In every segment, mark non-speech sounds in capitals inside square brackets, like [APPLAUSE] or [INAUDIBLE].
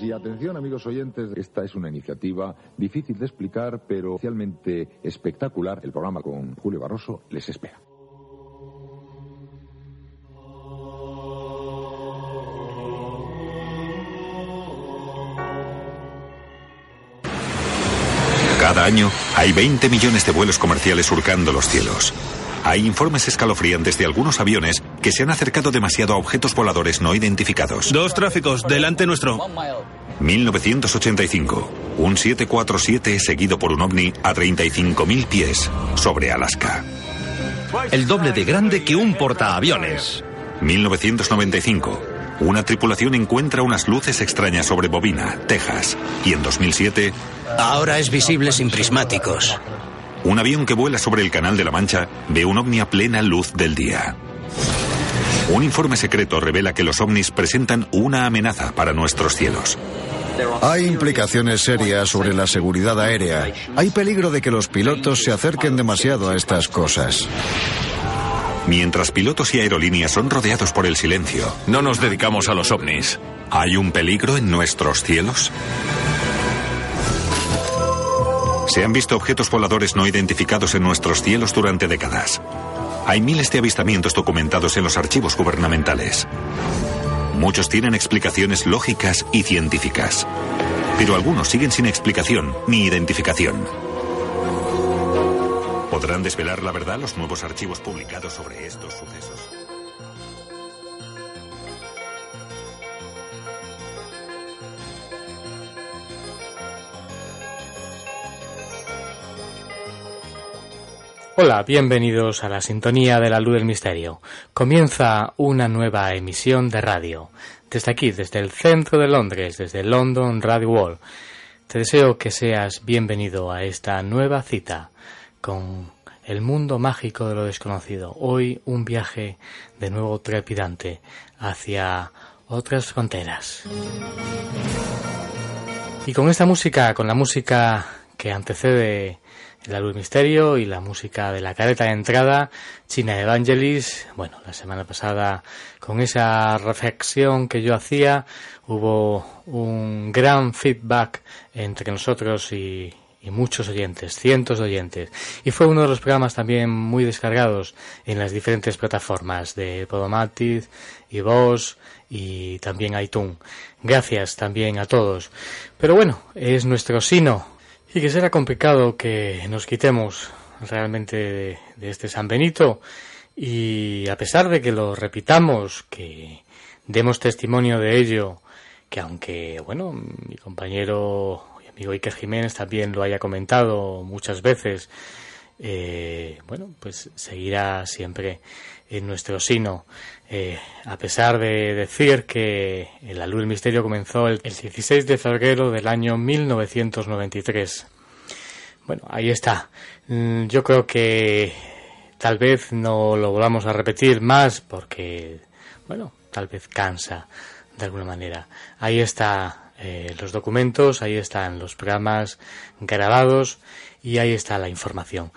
y atención amigos oyentes, esta es una iniciativa difícil de explicar pero especialmente espectacular. El programa con Julio Barroso les espera. Cada año hay 20 millones de vuelos comerciales surcando los cielos. Hay informes escalofriantes de algunos aviones que se han acercado demasiado a objetos voladores no identificados. Dos tráficos, delante nuestro. 1985. Un 747 seguido por un ovni a 35.000 pies sobre Alaska. El doble de grande que un portaaviones. 1995. Una tripulación encuentra unas luces extrañas sobre Bobina, Texas. Y en 2007. Ahora es visible sin prismáticos. Un avión que vuela sobre el Canal de la Mancha ve un ovni a plena luz del día. Un informe secreto revela que los ovnis presentan una amenaza para nuestros cielos. Hay implicaciones serias sobre la seguridad aérea. Hay peligro de que los pilotos se acerquen demasiado a estas cosas. Mientras pilotos y aerolíneas son rodeados por el silencio, no nos dedicamos a los ovnis. ¿Hay un peligro en nuestros cielos? Se han visto objetos voladores no identificados en nuestros cielos durante décadas. Hay miles de avistamientos documentados en los archivos gubernamentales. Muchos tienen explicaciones lógicas y científicas, pero algunos siguen sin explicación ni identificación. ¿Podrán desvelar la verdad los nuevos archivos publicados sobre estos sucesos? Hola, bienvenidos a la sintonía de la luz del misterio. Comienza una nueva emisión de radio. Desde aquí, desde el centro de Londres, desde London Radio Wall. Te deseo que seas bienvenido a esta nueva cita con el mundo mágico de lo desconocido. Hoy un viaje de nuevo trepidante hacia otras fronteras. Y con esta música, con la música que antecede la luz misterio y la música de la careta de entrada, China Evangelis. Bueno, la semana pasada, con esa reflexión que yo hacía, hubo un gran feedback entre nosotros y, muchos oyentes, cientos de oyentes. Y fue uno de los programas también muy descargados en las diferentes plataformas de Podomatic Voz y también iTunes. Gracias también a todos. Pero bueno, es nuestro sino y que será complicado que nos quitemos realmente de, este San Benito. Y a pesar de que lo repitamos, que demos testimonio de ello, que aunque, bueno, mi compañero y amigo Iker Jiménez también lo haya comentado muchas veces, eh, bueno, pues seguirá siempre en nuestro sino. Eh, a pesar de decir que la luz del misterio comenzó el, 16 de febrero del año 1993. Bueno, ahí está. Mm, yo creo que tal vez no lo volvamos a repetir más porque, bueno, tal vez cansa de alguna manera. Ahí está eh, los documentos, ahí están los programas grabados y ahí está la información.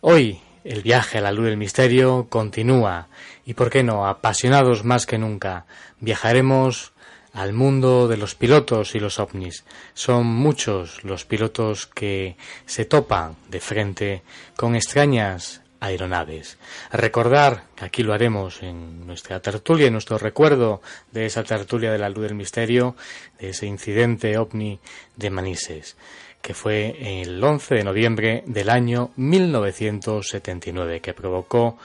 Hoy el viaje a la luz del misterio continúa y, por qué no, apasionados más que nunca, viajaremos al mundo de los pilotos y los ovnis. Son muchos los pilotos que se topan de frente con extrañas aeronaves. Recordar que aquí lo haremos en nuestra tertulia, en nuestro recuerdo de esa tertulia de la luz del misterio, de ese incidente ovni de Manises que fue el 11 de noviembre del año 1979, que provocó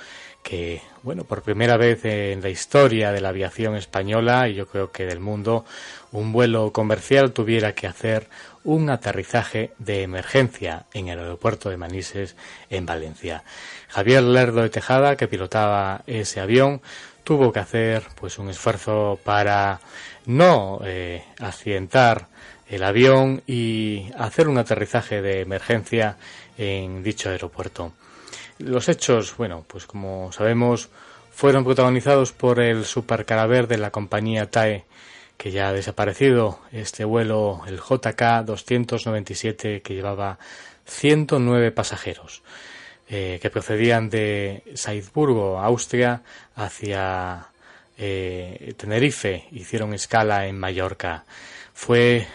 que, bueno, por primera vez en la historia de la aviación española y yo creo que del mundo, un vuelo comercial tuviera que hacer un aterrizaje de emergencia en el aeropuerto de Manises, en Valencia. Javier Lerdo de Tejada, que pilotaba ese avión, tuvo que hacer pues un esfuerzo para no eh, accidentar el avión y hacer un aterrizaje de emergencia en dicho aeropuerto. Los hechos, bueno, pues como sabemos, fueron protagonizados por el supercaraver de la compañía TAE, que ya ha desaparecido, este vuelo, el JK 297, que llevaba 109 pasajeros, eh, que procedían de Salzburgo, Austria, hacia eh, Tenerife, hicieron escala en Mallorca. fue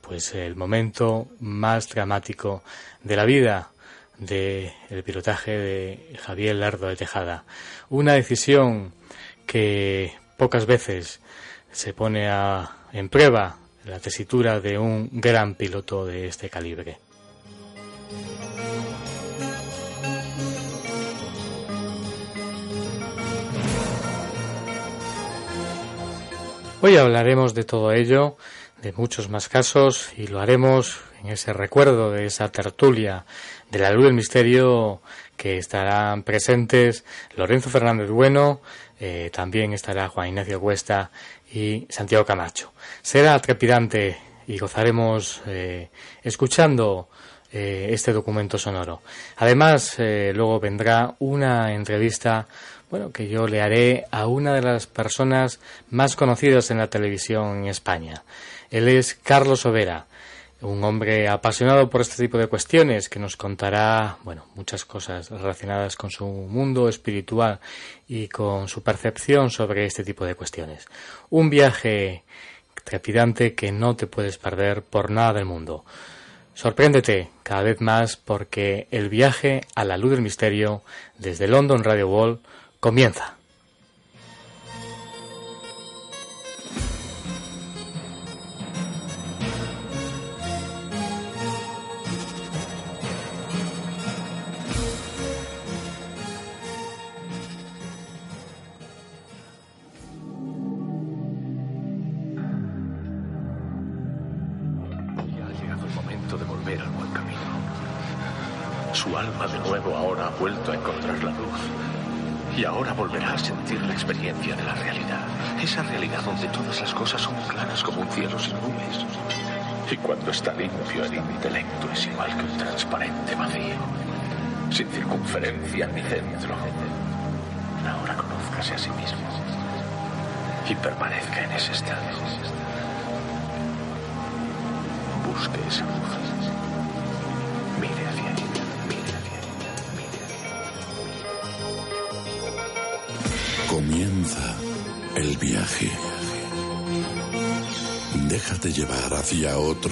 pues el momento más dramático de la vida del pilotaje de Javier Lardo de Tejada. Una decisión que pocas veces se pone en prueba la tesitura de un gran piloto de este calibre. Hoy hablaremos de todo ello, de muchos más casos, y lo haremos en ese recuerdo de esa tertulia de la luz del misterio que estarán presentes Lorenzo Fernández Bueno, eh, también estará Juan Ignacio Cuesta y Santiago Camacho. Será trepidante y gozaremos eh, escuchando eh, este documento sonoro. Además, luego vendrá una entrevista bueno, que yo le haré a una de las personas más conocidas en la televisión en España. Él es Carlos Overa, un hombre apasionado por este tipo de cuestiones que nos contará, bueno, muchas cosas relacionadas con su mundo espiritual y con su percepción sobre este tipo de cuestiones. Un viaje trepidante que no te puedes perder por nada del mundo. Sorpréndete cada vez más porque el viaje a la luz del misterio desde London Radio Wall comienza.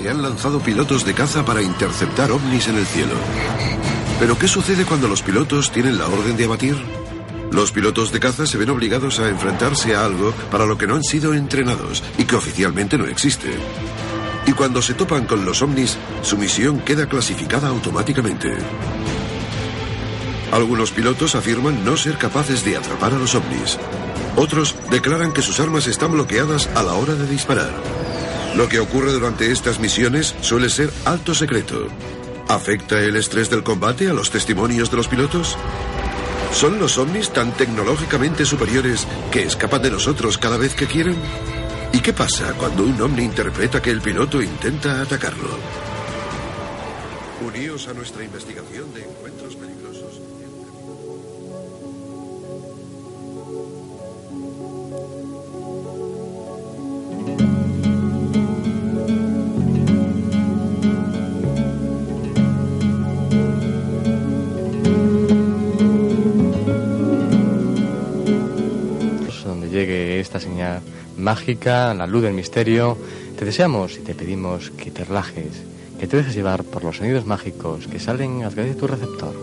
Se han lanzado pilotos de caza para interceptar ovnis en el cielo. Pero ¿qué sucede cuando los pilotos tienen la orden de abatir? Los pilotos de caza se ven obligados a enfrentarse a algo para lo que no han sido entrenados y que oficialmente no existe. Y cuando se topan con los ovnis, su misión queda clasificada automáticamente. Algunos pilotos afirman no ser capaces de atrapar a los ovnis. Otros declaran que sus armas están bloqueadas a la hora de disparar. Lo que ocurre durante estas misiones suele ser alto secreto. ¿Afecta el estrés del combate a los testimonios de los pilotos? ¿Son los ovnis tan tecnológicamente superiores que escapan de nosotros cada vez que quieren? ¿Y qué pasa cuando un ovni interpreta que el piloto intenta atacarlo? Uníos a nuestra investigación de encuentros peligrosos. Señal mágica, la luz del misterio, te deseamos y te pedimos que te relajes, que te dejes llevar por los sonidos mágicos que salen a través de tu receptor.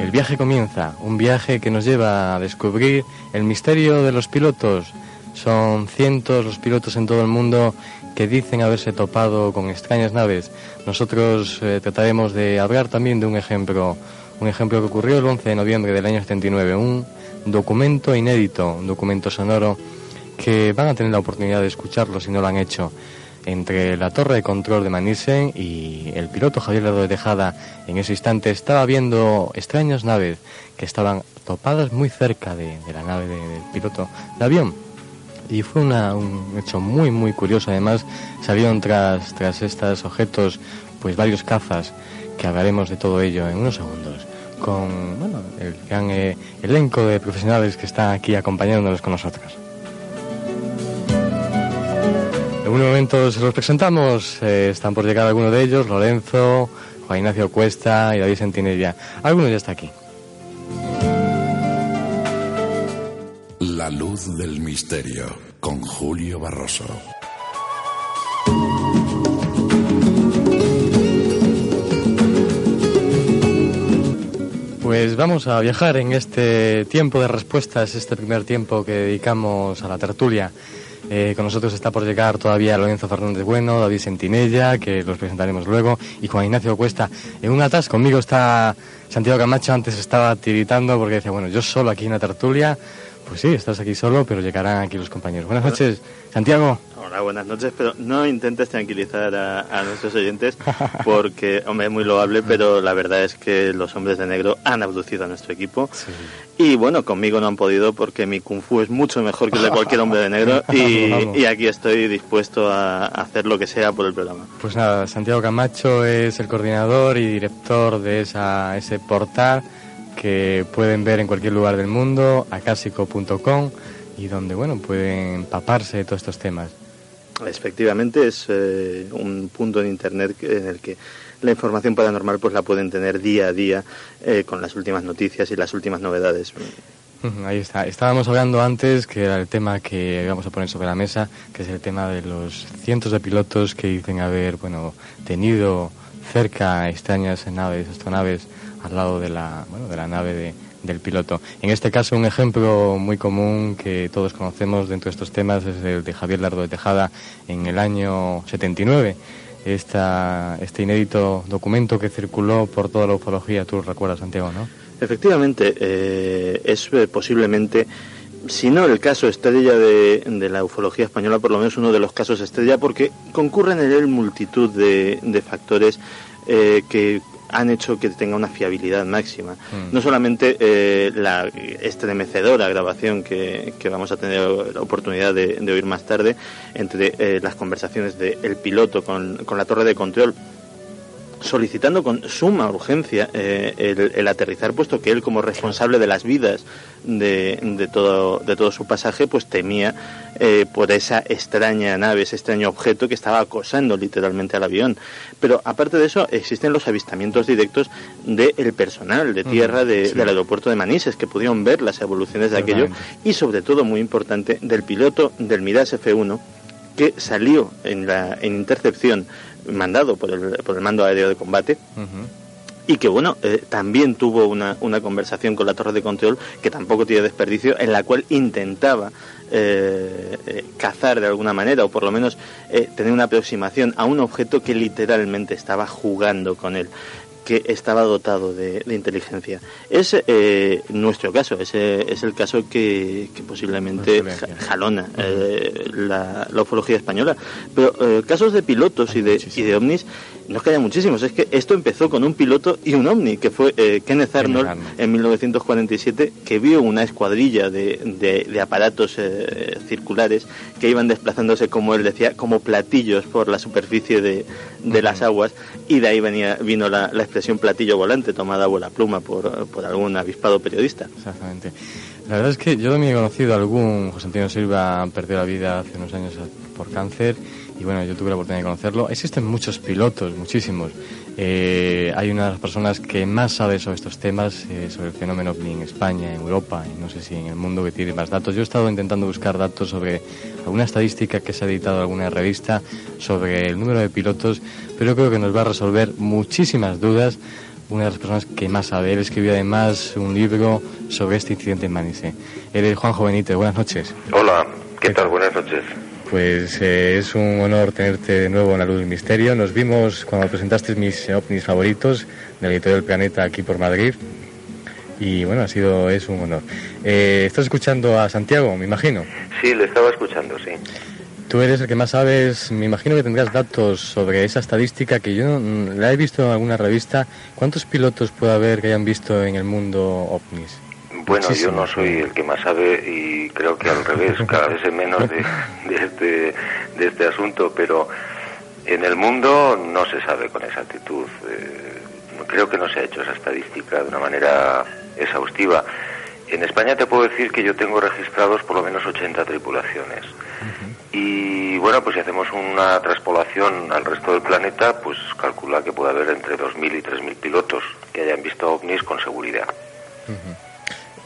El viaje comienza, un viaje que nos lleva a descubrir el misterio de los pilotos. Son cientos los pilotos en todo el mundo que dicen haberse topado con extrañas naves. Nosotros eh, trataremos de hablar también de un ejemplo un ejemplo que ocurrió el 11 de noviembre del año 79, un documento inédito, un documento sonoro que van a tener la oportunidad de escucharlo si no lo han hecho entre la torre de control de Manisen y el piloto Javier Lerdo de Tejada en ese instante estaba viendo extrañas naves que estaban topadas muy cerca de, la nave del piloto de avión. Y fue un hecho muy muy curioso. Además, salieron tras, tras estos objetos pues varios cazas que hablaremos de todo ello en unos segundos con bueno, el gran eh, elenco de profesionales que están aquí acompañándonos con nosotros. En un momento se los presentamos, eh, están por llegar algunos de ellos, Lorenzo, Juan Ignacio Cuesta y David Sentinella. Algunos ya está aquí. La luz del misterio con Julio Barroso. Pues vamos a viajar en este tiempo de respuestas, este primer tiempo que dedicamos a la tertulia. Eh, con nosotros está por llegar todavía Lorenzo Fernández Bueno, David Sentinella, que los presentaremos luego, y Juan Ignacio Cuesta. En un atas conmigo está Santiago Camacho, antes estaba tiritando porque decía, bueno, yo solo aquí en la tertulia. Pues sí, estás aquí solo, pero llegarán aquí los compañeros. Buenas noches, Santiago. Hola, buenas noches, pero no intentes tranquilizar a, nuestros oyentes [LAUGHS] porque, hombre, es muy loable, pero la verdad es que los hombres de negro han abducido a nuestro equipo. Y bueno, conmigo no han podido porque mi kung fu es mucho mejor que el de cualquier hombre de negro [LAUGHS] y, aquí estoy dispuesto a, hacer lo que sea por el programa. Pues nada, Santiago Camacho es el coordinador y director de esa, ese portal que pueden ver en cualquier lugar del mundo, acásico.com y donde bueno pueden empaparse de todos estos temas. Efectivamente, es eh, un punto en Internet en el que la información paranormal pues la pueden tener día a día eh, con las últimas noticias y las últimas novedades. Ahí está. Estábamos hablando antes que era el tema que vamos a poner sobre la mesa, que es el tema de los cientos de pilotos que dicen haber, bueno, tenido cerca extrañas naves, astronaves al lado de la, bueno, de la nave de, del piloto. En este caso, un ejemplo muy común que todos conocemos dentro de estos temas es el de Javier Lardo de Tejada en el año 79. Esta, este inédito documento que circuló por toda la ufología, tú recuerdas, Santiago, ¿no? Efectivamente, eh, es eh, posiblemente, si no el caso estrella de, de, la ufología española, por lo menos uno de los casos estrella, porque concurren en él multitud de, de factores eh, que han hecho que tenga una fiabilidad máxima. Mm. No solamente eh, la estremecedora grabación que, vamos a tener la oportunidad de, oír más tarde entre eh, las conversaciones del piloto con, con la torre de control solicitando con suma urgencia eh, el, aterrizar, puesto que él como responsable de las vidas de, de, todo, de todo su pasaje, pues temía eh, por esa extraña nave, ese extraño objeto que estaba acosando literalmente al avión. Pero aparte de eso, existen los avistamientos directos del personal de tierra del aeropuerto de Manises, que pudieron ver las evoluciones de aquello, y sobre todo, muy importante, del piloto del Midas F1, que salió en, la, en intercepción mandado por el, por el mando aéreo de combate. Y que bueno, eh, también tuvo una, una conversación con la torre de control que tampoco tiene desperdicio, en la cual intentaba eh, eh, cazar de alguna manera, o por lo menos tener una aproximación a un objeto que literalmente estaba jugando con él que estaba dotado de, inteligencia. Es eh, nuestro caso, ese es el caso que, posiblemente jalona eh, la, ufología española. Pero eh, casos de pilotos y de, y de ovnis no es que haya muchísimos, es que esto empezó con un piloto y un ovni, que fue eh, Kenneth Arnold en 1947, que vio una escuadrilla de, de, aparatos circulares que iban desplazándose, como él decía, como platillos por la superficie de, de las aguas, y de ahí venía, vino la, la expresión platillo volante tomada a la pluma por, por algún avispado periodista. Exactamente. La verdad es que yo también he conocido a algún José Antonio Silva perdió la vida hace unos años por cáncer y bueno, yo tuve la oportunidad de conocerlo. Existen muchos pilotos, muchísimos. Eh, hay una de las personas que más sabe sobre estos temas, eh, sobre el fenómeno OVNI en España, en Europa y no sé si en el mundo que tiene más datos. Yo he estado intentando buscar datos sobre alguna estadística que se ha editado en alguna revista sobre el número de pilotos, pero creo que nos va a resolver muchísimas dudas una de las personas que más sabe. Él escribió además un libro sobre este incidente en Manice. Él es Juan Benítez. Buenas noches. Hola, ¿qué tal? Buenas noches. Pues eh, es un honor tenerte de nuevo en La Luz del Misterio. Nos vimos cuando presentaste mis ovnis favoritos del Editorial del Planeta aquí por Madrid. Y bueno, ha sido, es un honor. Eh, ¿Estás escuchando a Santiago, me imagino? Sí, le estaba escuchando, sí. Tú eres el que más sabes, me imagino que tendrás datos sobre esa estadística que yo la he visto en alguna revista. ¿Cuántos pilotos puede haber que hayan visto en el mundo ovnis? Bueno, yo no soy el que más sabe y creo que al [LAUGHS] revés, cada vez es menos de, este, de este asunto, pero en el mundo no se sabe con exactitud. Eh, creo que no se ha hecho esa estadística de una manera exhaustiva. En España te puedo decir que yo tengo registrados por lo menos 80 tripulaciones. Y bueno, pues si hacemos una traspolación al resto del planeta, pues calcula que puede haber entre 2.000 y 3.000 pilotos que hayan visto ovnis con seguridad.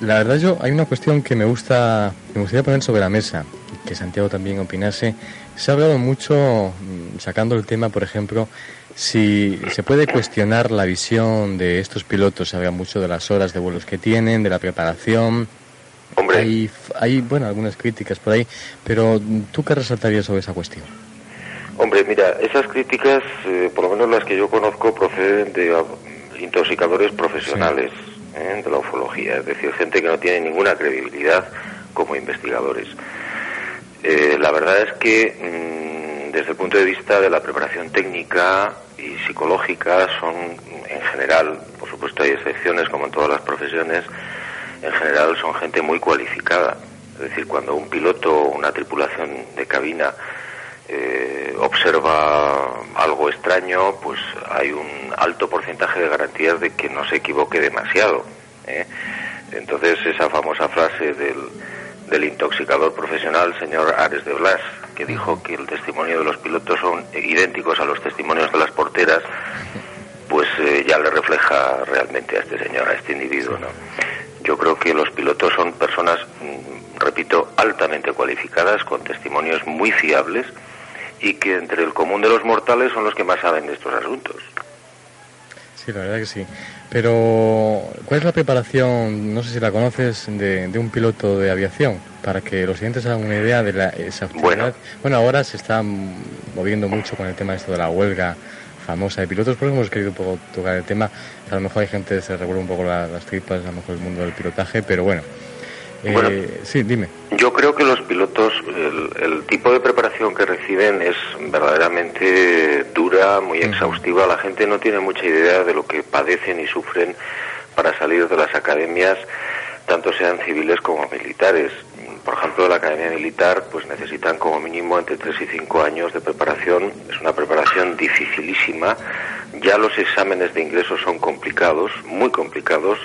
La verdad yo hay una cuestión que me gusta me gustaría poner sobre la mesa, que Santiago también opinase. Se ha hablado mucho mm, sacando el tema, por ejemplo, si se puede cuestionar la visión de estos pilotos, se habla mucho de las horas de vuelos que tienen, de la preparación. Hombre. Hay, hay bueno, algunas críticas por ahí, pero ¿tú qué resaltarías sobre esa cuestión? Hombre, mira, esas críticas, eh, por lo menos las que yo conozco, proceden de ah, intoxicadores profesionales. De la ufología, es decir, gente que no tiene ninguna credibilidad como investigadores. Eh, la verdad es que mm, desde el punto de vista de la preparación técnica y psicológica son en general, por supuesto hay excepciones como en todas las profesiones, en general son gente muy cualificada. Es decir, cuando un piloto o una tripulación de cabina eh, observa algo extraño, pues hay un alto porcentaje de garantías de que no se equivoque demasiado. ¿eh? Entonces, esa famosa frase del, del intoxicador profesional, señor Ares de Blas, que dijo que el testimonio de los pilotos son idénticos a los testimonios de las porteras, pues eh, ya le refleja realmente a este señor, a este individuo. ¿no? Yo creo que los pilotos son personas, mm, repito, altamente cualificadas, con testimonios muy fiables, y que entre el común de los mortales son los que más saben de estos asuntos. Sí, la verdad que sí. Pero, ¿cuál es la preparación, no sé si la conoces, de, un piloto de aviación? Para que los siguientes hagan una idea de la exactitud. Bueno. bueno, ahora se está moviendo mucho con el tema de esto de la huelga famosa de pilotos, por eso hemos querido un poco tocar el tema. A lo mejor hay gente que se revuelve un poco las tripas, a lo mejor el mundo del pilotaje, pero bueno, bueno, eh, sí, dime. Yo creo que los pilotos, el, tipo de preparación que reciben es verdaderamente dura, muy exhaustiva. La gente no tiene mucha idea de lo que padecen y sufren para salir de las academias, tanto sean civiles como militares. Por ejemplo, la academia militar, pues necesitan como mínimo entre 3 y 5 años de preparación. Es una preparación dificilísima. Ya los exámenes de ingreso son complicados, muy complicados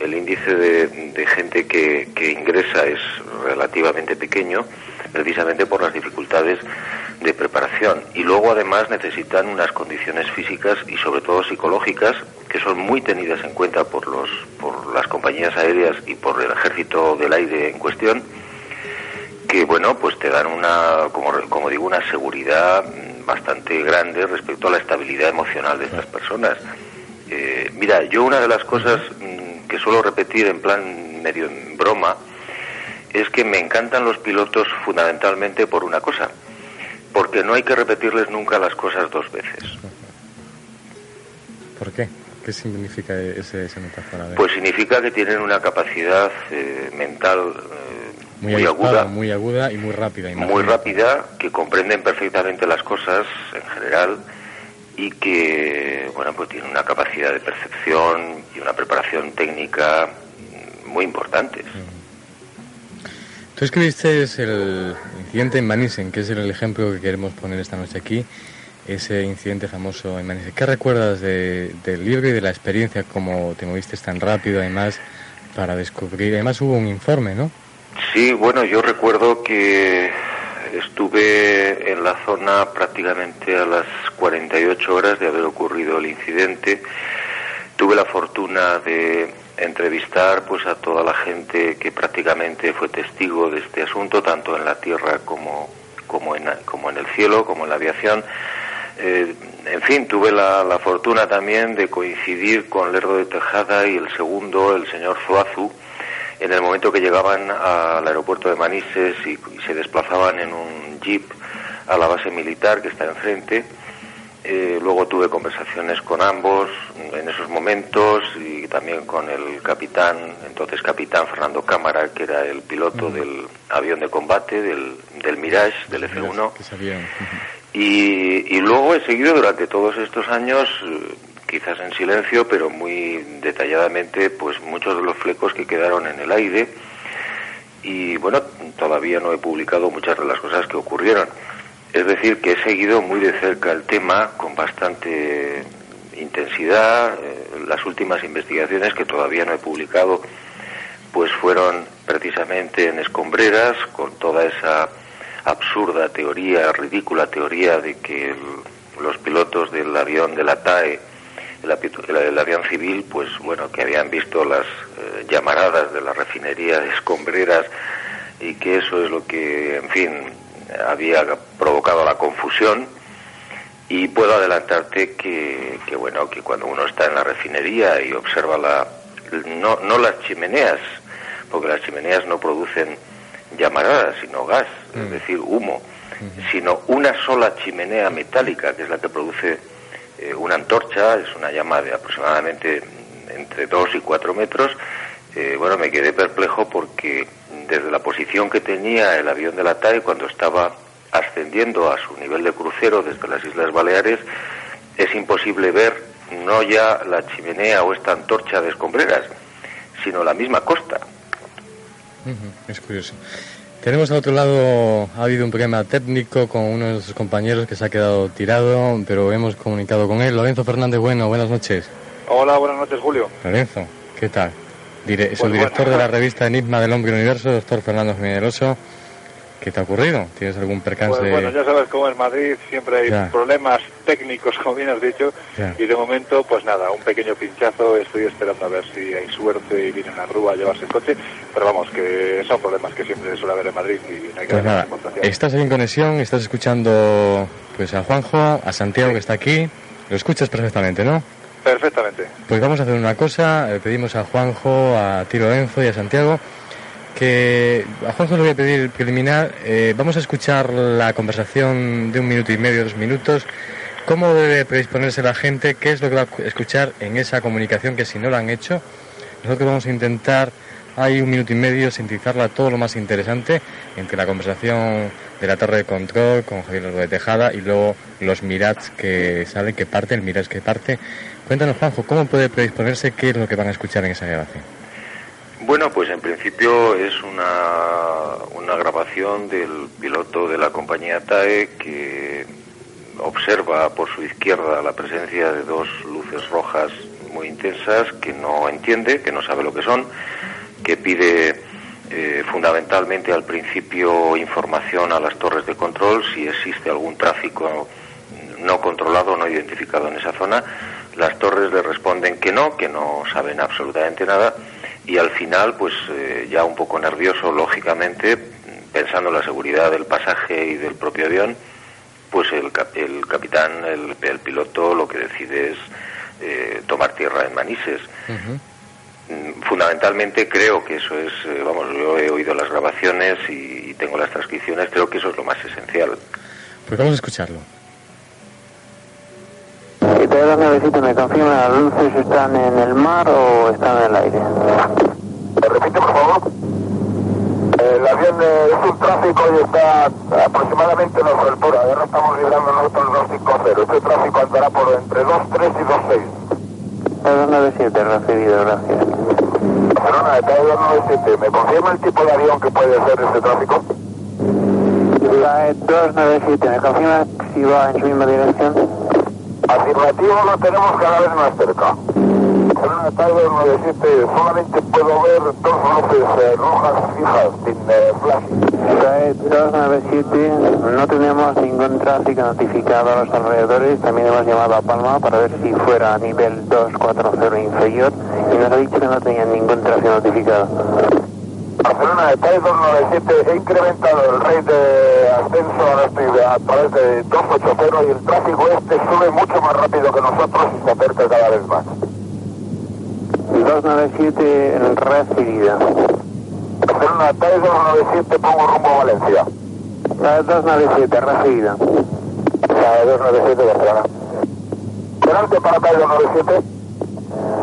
el índice de, gente que, ingresa es relativamente pequeño, precisamente por las dificultades de preparación. Y luego además necesitan unas condiciones físicas y sobre todo psicológicas que son muy tenidas en cuenta por, los, por las compañías aéreas y por el ejército del aire en cuestión, que bueno, pues te dan una, como, como digo, una seguridad bastante grande respecto a la estabilidad emocional de estas personas. Eh, mira, yo una de las cosas que suelo repetir en plan medio en broma es que me encantan los pilotos fundamentalmente por una cosa, porque no hay que repetirles nunca las cosas dos veces. ¿Por qué? ¿Qué significa ese, esa metáfora? Pues significa que tienen una capacidad eh, mental eh, muy, aguda, muy aguda y muy rápida. Muy rápida, que comprenden perfectamente las cosas en general y que bueno pues tiene una capacidad de percepción y una preparación técnica muy importantes. Tú escribiste el incidente en Manisen, que es el ejemplo que queremos poner esta noche aquí, ese incidente famoso en Manisen. ¿Qué recuerdas del libro y de la experiencia, como te moviste tan rápido además para descubrir? Además hubo un informe, ¿no? Sí, bueno, yo recuerdo que Estuve en la zona prácticamente a las 48 horas de haber ocurrido el incidente. Tuve la fortuna de entrevistar pues a toda la gente que prácticamente fue testigo de este asunto, tanto en la tierra como, como, en, como en el cielo, como en la aviación. Eh, en fin, tuve la, la, fortuna también de coincidir con Lerdo de Tejada y el segundo, el señor Zuazu, en el momento que llegaban al aeropuerto de Manises y, se desplazaban en un jeep a la base militar que está enfrente. Eh, luego tuve conversaciones con ambos en esos momentos y también con el capitán, entonces capitán Fernando Cámara, que era el piloto del avión de combate, del, del Mirage, del F-1. Y, y, luego he seguido durante todos estos años eh, quizás en silencio, pero muy detalladamente, pues muchos de los flecos que quedaron en el aire. Y bueno, todavía no he publicado muchas de las cosas que ocurrieron. Es decir, que he seguido muy de cerca el tema con bastante intensidad. Eh, las últimas investigaciones que todavía no he publicado, pues fueron precisamente en escombreras, con toda esa absurda teoría, ridícula teoría de que los pilotos del avión de la TAE el, avión civil, pues bueno, que habían visto las eh, llamaradas de la refinería de escombreras y que eso es lo que, en fin, había provocado la confusión. Y puedo adelantarte que, que, bueno, que cuando uno está en la refinería y observa la, no, no las chimeneas, porque las chimeneas no producen llamaradas, sino gas, es mm. decir, humo, sino una sola chimenea metálica, que es la que produce eh, una antorcha, es una llama de aproximadamente entre 2 y 4 metros. Eh, bueno, me quedé perplejo porque desde la posición que tenía el avión de la TAE cuando estaba ascendiendo a su nivel de crucero desde las Islas Baleares, es imposible ver no ya la chimenea o esta antorcha de escombreras, sino la misma costa. Es curioso. Tenemos al otro lado, ha habido un problema técnico con uno de nuestros compañeros que se ha quedado tirado, pero hemos comunicado con él. Lorenzo Fernández Bueno, buenas noches. Hola, buenas noches, Julio. Lorenzo, ¿qué tal? Dire pues director de la revista Enigma del Hombre Universo, doctor Fernando Jiménez ¿Qué te ha ocurrido? ¿Tienes algún percance? Pues bueno, ya sabes cómo es Madrid, siempre hay problemas técnicos, como bien has dicho, y de momento, pues nada, un pequeño pinchazo, estoy esperando a ver si hay suerte y viene una grúa a llevarse el coche, pero vamos, que son problemas que siempre suele haber en Madrid y no hay que pues nada, Estás en conexión, estás escuchando pues a Juanjo, a Santiago que está aquí, lo escuchas perfectamente, ¿no? Perfectamente. Pues vamos a hacer una cosa, le pedimos a Juanjo, a Tiro Enzo y a Santiago que a Juanjo le voy a pedir preliminar, eh, vamos a escuchar la conversación de un minuto y medio, dos minutos, cómo debe predisponerse la gente, qué es lo que va a escuchar en esa comunicación que si no la han hecho, nosotros vamos a intentar, hay un minuto y medio, sintetizarla todo lo más interesante entre la conversación de la torre de control con Javier Largo de Tejada y luego los mirats que salen, que parte, el mirats que parte. Cuéntanos, Juanjo, ¿cómo puede predisponerse? ¿Qué es lo que van a escuchar en esa grabación? Bueno, pues en principio es una, una grabación del piloto de la compañía TAE que observa por su izquierda la presencia de dos luces rojas muy intensas que no entiende, que no sabe lo que son, que pide eh, fundamentalmente al principio información a las torres de control si existe algún tráfico no controlado, no identificado en esa zona. Las torres le responden que no, que no saben absolutamente nada y al final, pues eh, ya un poco nervioso, lógicamente, pensando en la seguridad del pasaje y del propio avión, pues el, el capitán, el, el, piloto, lo que decide es eh, tomar tierra en Manises. Mm, fundamentalmente creo que eso es, eh, vamos, yo he oído las grabaciones y, tengo las transcripciones, creo que eso es lo más esencial. Pues vamos a escucharlo. Y todas las me confirman, ¿las luces están en el mar o están en el aire? ¿Me repite, por favor? El avión es un tráfico y está aproximadamente en nuestra altura. Ahora estamos librando nosotros 250. Este tráfico andará por entre 23 y 26. 297, recibido, gracias. De 297. ¿Me confirma el tipo de avión que puede ser ese tráfico? La 297, ¿me confirma si va en su misma dirección? Afirmativo lo tenemos cada vez más cerca. En una tarde 97 solamente puedo ver dos luces eh, rojas fijas sin eh, flash. 297 no tenemos ningún tráfico notificado a los alrededores. También hemos llamado a Palma para ver si fuera a nivel 240 inferior y nos ha dicho que no tenían ningún tráfico notificado. Barcelona de TAE 297 he incrementado el rate de ascenso a través de 280 y el tráfico este sube mucho más rápido que nosotros y se acerca cada vez más. 297 recibida. Barcelona, TAE 297, pongo rumbo a Valencia. TAE 297, recibido. TAE 297, Barcelona. Delante para TAE 297.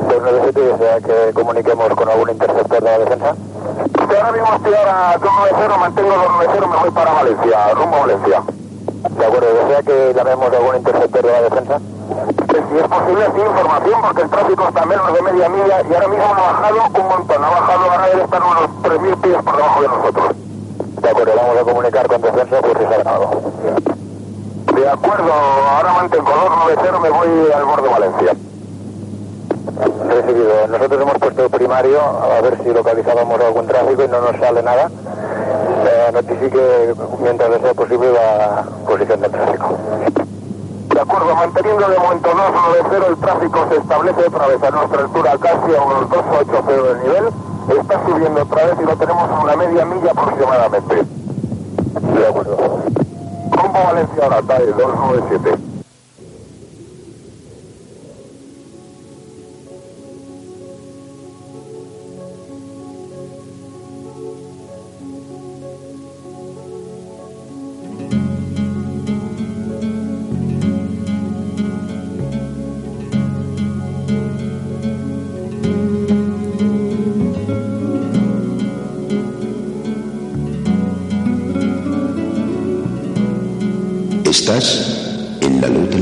297 desea que comuniquemos con algún interceptor de la defensa. Usted ahora mismo estoy ahora 290, mantengo 290, me voy para Valencia, rumbo a Valencia. De acuerdo, desea que llamemos a algún interceptor de la defensa. Pues si es posible, sí, información, porque el tráfico está menos de media milla y ahora mismo ha bajado un montón. Ha bajado, ahora debe estar unos 3.000 pies por debajo de nosotros. De acuerdo, vamos a comunicar con defensa por si se ha algo. De acuerdo, ahora mantengo 290, me voy al borde de Valencia. Recibido. Nosotros hemos puesto primario a ver si localizábamos algún tráfico y no nos sale nada. Eh, notifique mientras sea posible la posición del tráfico. De acuerdo, manteniendo de momento 290, el tráfico se establece otra vez a nuestra altura casi a unos 280 de nivel. Está subiendo otra vez y lo tenemos a una media milla aproximadamente. De acuerdo. Rumbo Valencia ahora, TAE 297.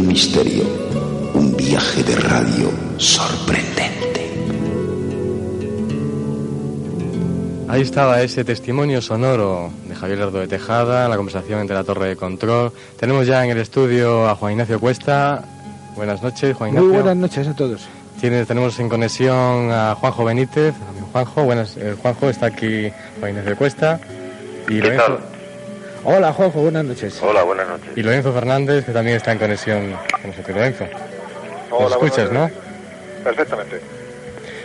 Misterio, un viaje de radio sorprendente. Ahí estaba ese testimonio sonoro de Javier Lerdo de Tejada, la conversación entre la torre de control. Tenemos ya en el estudio a Juan Ignacio Cuesta. Buenas noches, Juan Ignacio. Muy buenas noches a todos. Tiene, tenemos en conexión a Juanjo Benítez. Juanjo, buenas, eh, Juanjo está aquí, Juan Ignacio Cuesta. Y ¿Qué tal? Hola, Juanjo, buenas noches. Hola, buenas noches. Y Lorenzo Fernández, que también está en conexión con nosotros. Lorenzo, Hola, ¿nos escuchas, no? Perfectamente.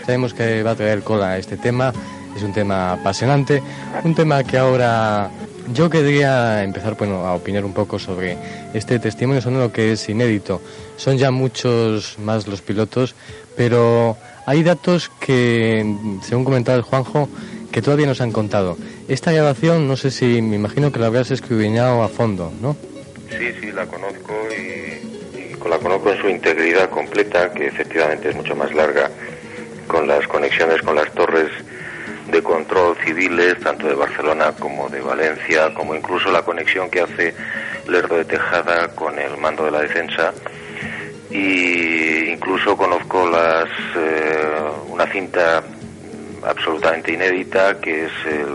Sabemos que va a traer cola este tema, es un tema apasionante, un tema que ahora yo querría empezar bueno, a opinar un poco sobre este testimonio sonoro que es inédito. Son ya muchos más los pilotos, pero hay datos que, según comentaba el Juanjo, que todavía nos han contado. Esta grabación, no sé si, me imagino que la habrás escudriñado a fondo, ¿no? Sí, sí, la conozco y, y la conozco en su integridad completa, que efectivamente es mucho más larga, con las conexiones con las torres de control civiles, tanto de Barcelona como de Valencia, como incluso la conexión que hace Lerdo de Tejada con el mando de la defensa. Y incluso conozco las eh, una cinta absolutamente inédita que es el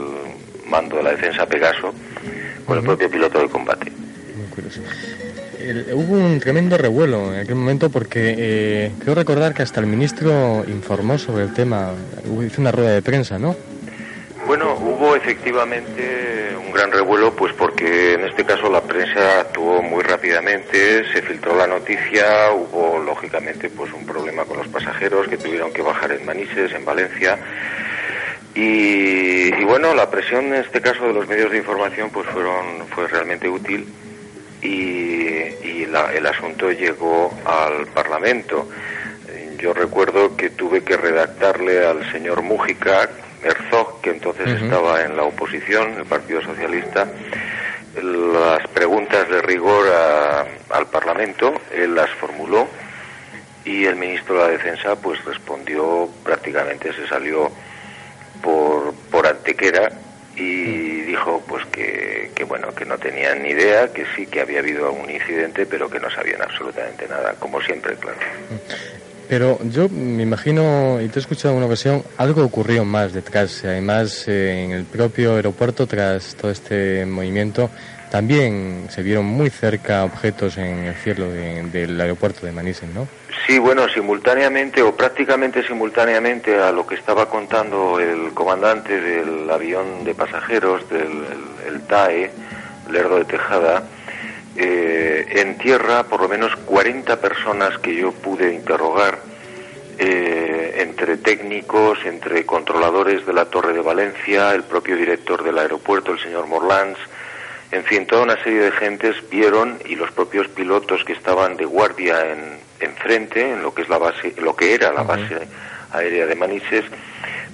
mando de la defensa Pegaso con el propio piloto de combate. El- hubo un tremendo revuelo en aquel momento porque eh, creo recordar que hasta el ministro informó sobre el tema, hizo una rueda de prensa, ¿no? Efectivamente un gran revuelo, pues porque en este caso la prensa actuó muy rápidamente, se filtró la noticia, hubo lógicamente pues un problema con los pasajeros que tuvieron que bajar en Manises, en Valencia. Y, bueno, la presión en este caso de los medios de información pues fueron fue realmente útil y, y la- el asunto llegó al Parlamento. Yo recuerdo que tuve que redactarle al señor Mújica, Herzog, que entonces estaba en la oposición, el Partido Socialista, las preguntas de rigor a- al Parlamento, él las formuló y el ministro de la Defensa pues respondió prácticamente, se salió por, por antequera y dijo pues que, que bueno que no tenían ni idea que sí que había habido algún incidente pero que no sabían absolutamente nada como siempre claro Pero yo me imagino, y te he escuchado en una ocasión, algo ocurrió más detrás. Además, eh, en el propio aeropuerto, tras todo este movimiento, también se vieron muy cerca objetos en el cielo de- del aeropuerto de Manisen, ¿no? Sí, bueno, simultáneamente o prácticamente simultáneamente a lo que estaba contando el comandante del avión de pasajeros, del el, el TAE, Lerdo de Tejada, eh, en tierra por lo menos 40 personas que yo pude interrogar, eh, entre técnicos, entre controladores de la Torre de Valencia, el propio director del aeropuerto, el señor Morlans, en fin, toda una serie de gentes vieron y los propios pilotos que estaban de guardia en enfrente, en lo que es la base, lo que era la base aérea de Manises,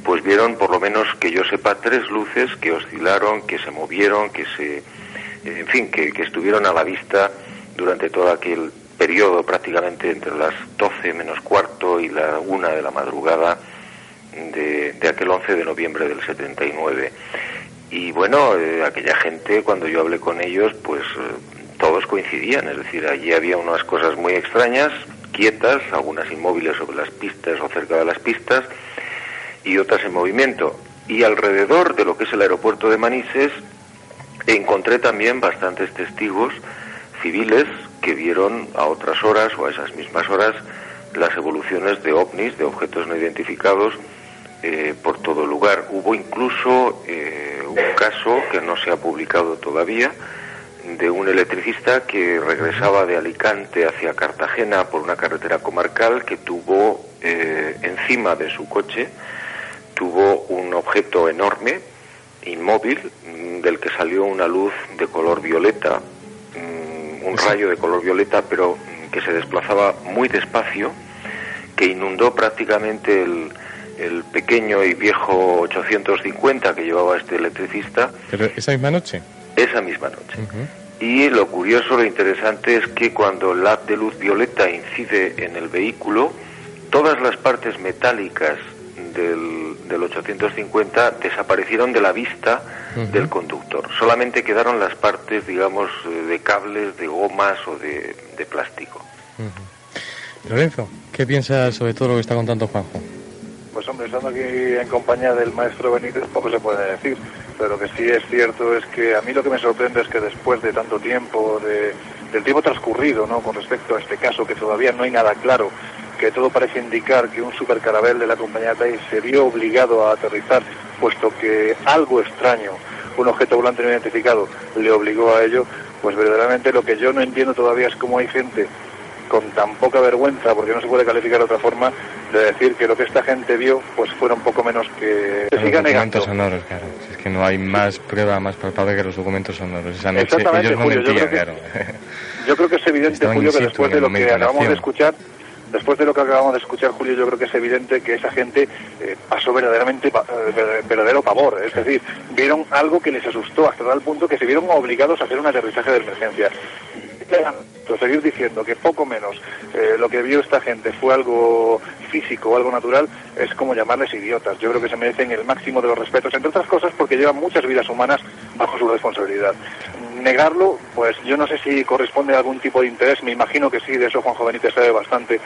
pues vieron por lo menos que yo sepa tres luces que oscilaron, que se movieron, que se, en fin, que, estuvieron a la vista durante todo aquel periodo prácticamente entre las 12 menos cuarto y la una de la madrugada de, de aquel 11 de noviembre del 79. Y bueno, eh, aquella gente, cuando yo hablé con ellos, pues eh, todos coincidían, es decir, allí había unas cosas muy extrañas, quietas, algunas inmóviles sobre las pistas o cerca de las pistas, y otras en movimiento. Y alrededor de lo que es el aeropuerto de Manises encontré también bastantes testigos civiles que vieron a otras horas o a esas mismas horas las evoluciones de ovnis, de objetos no identificados, eh, por todo lugar. Hubo incluso eh, un caso que no se ha publicado todavía de un electricista que regresaba de Alicante hacia Cartagena por una carretera comarcal que tuvo eh, encima de su coche tuvo un objeto enorme, inmóvil, mm, del que salió una luz de color violeta, mm, un rayo de color violeta, pero mm, que se desplazaba muy despacio, que inundó prácticamente el, pequeño y viejo 850 que llevaba este electricista. ¿Pero esa misma noche? Esa misma noche. Y lo curioso, lo interesante es que cuando el haz de luz violeta incide en el vehículo, todas las partes metálicas del, del 850 desaparecieron de la vista del conductor. Solamente quedaron las partes, digamos, eh, de cables, de gomas o de, plástico. Lorenzo, ¿qué piensas sobre todo lo que está contando Juanjo? Pues hombre, estando aquí en compañía del maestro Benítez, poco se puede decir. Pero lo que sí es cierto es que a mí lo que me sorprende es que después de tanto tiempo, de, del tiempo transcurrido, ¿no? Con respecto a este caso, que todavía no hay nada claro, que todo parece indicar que un supercarabel de la compañía TAI se vio obligado a aterrizar, puesto que algo extraño, un objeto volante no identificado, le obligó a ello, pues verdaderamente lo que yo no entiendo todavía es cómo hay gente con tan poca vergüenza, porque no se puede calificar de otra forma, de decir que lo que esta gente vio pues fuera un poco menos que se siga negando. sonoros, claro. Es que no hay más prueba más palpable que los documentos sonoros. Esa noche ellos no Julio, mentían, yo creo que, claro. Yo creo que es evidente, Julio, que después de lo que acabamos de escuchar, Después de lo que acabamos de escuchar, Julio, yo creo que es evidente que esa gente eh, pasó verdaderamente eh, verdadero pavor. Es decir, vieron algo que les asustó hasta tal punto que se vieron obligados a hacer un aterrizaje de emergencia. Seguir diciendo que poco menos eh, lo que vio esta gente fue algo físico o algo natural es como llamarles idiotas. Yo creo que se merecen el máximo de los respetos, entre otras cosas porque llevan muchas vidas humanas bajo su responsabilidad negarlo, pues yo no sé si corresponde a algún tipo de interés, me imagino que sí, de eso Juan Benítez sabe bastante.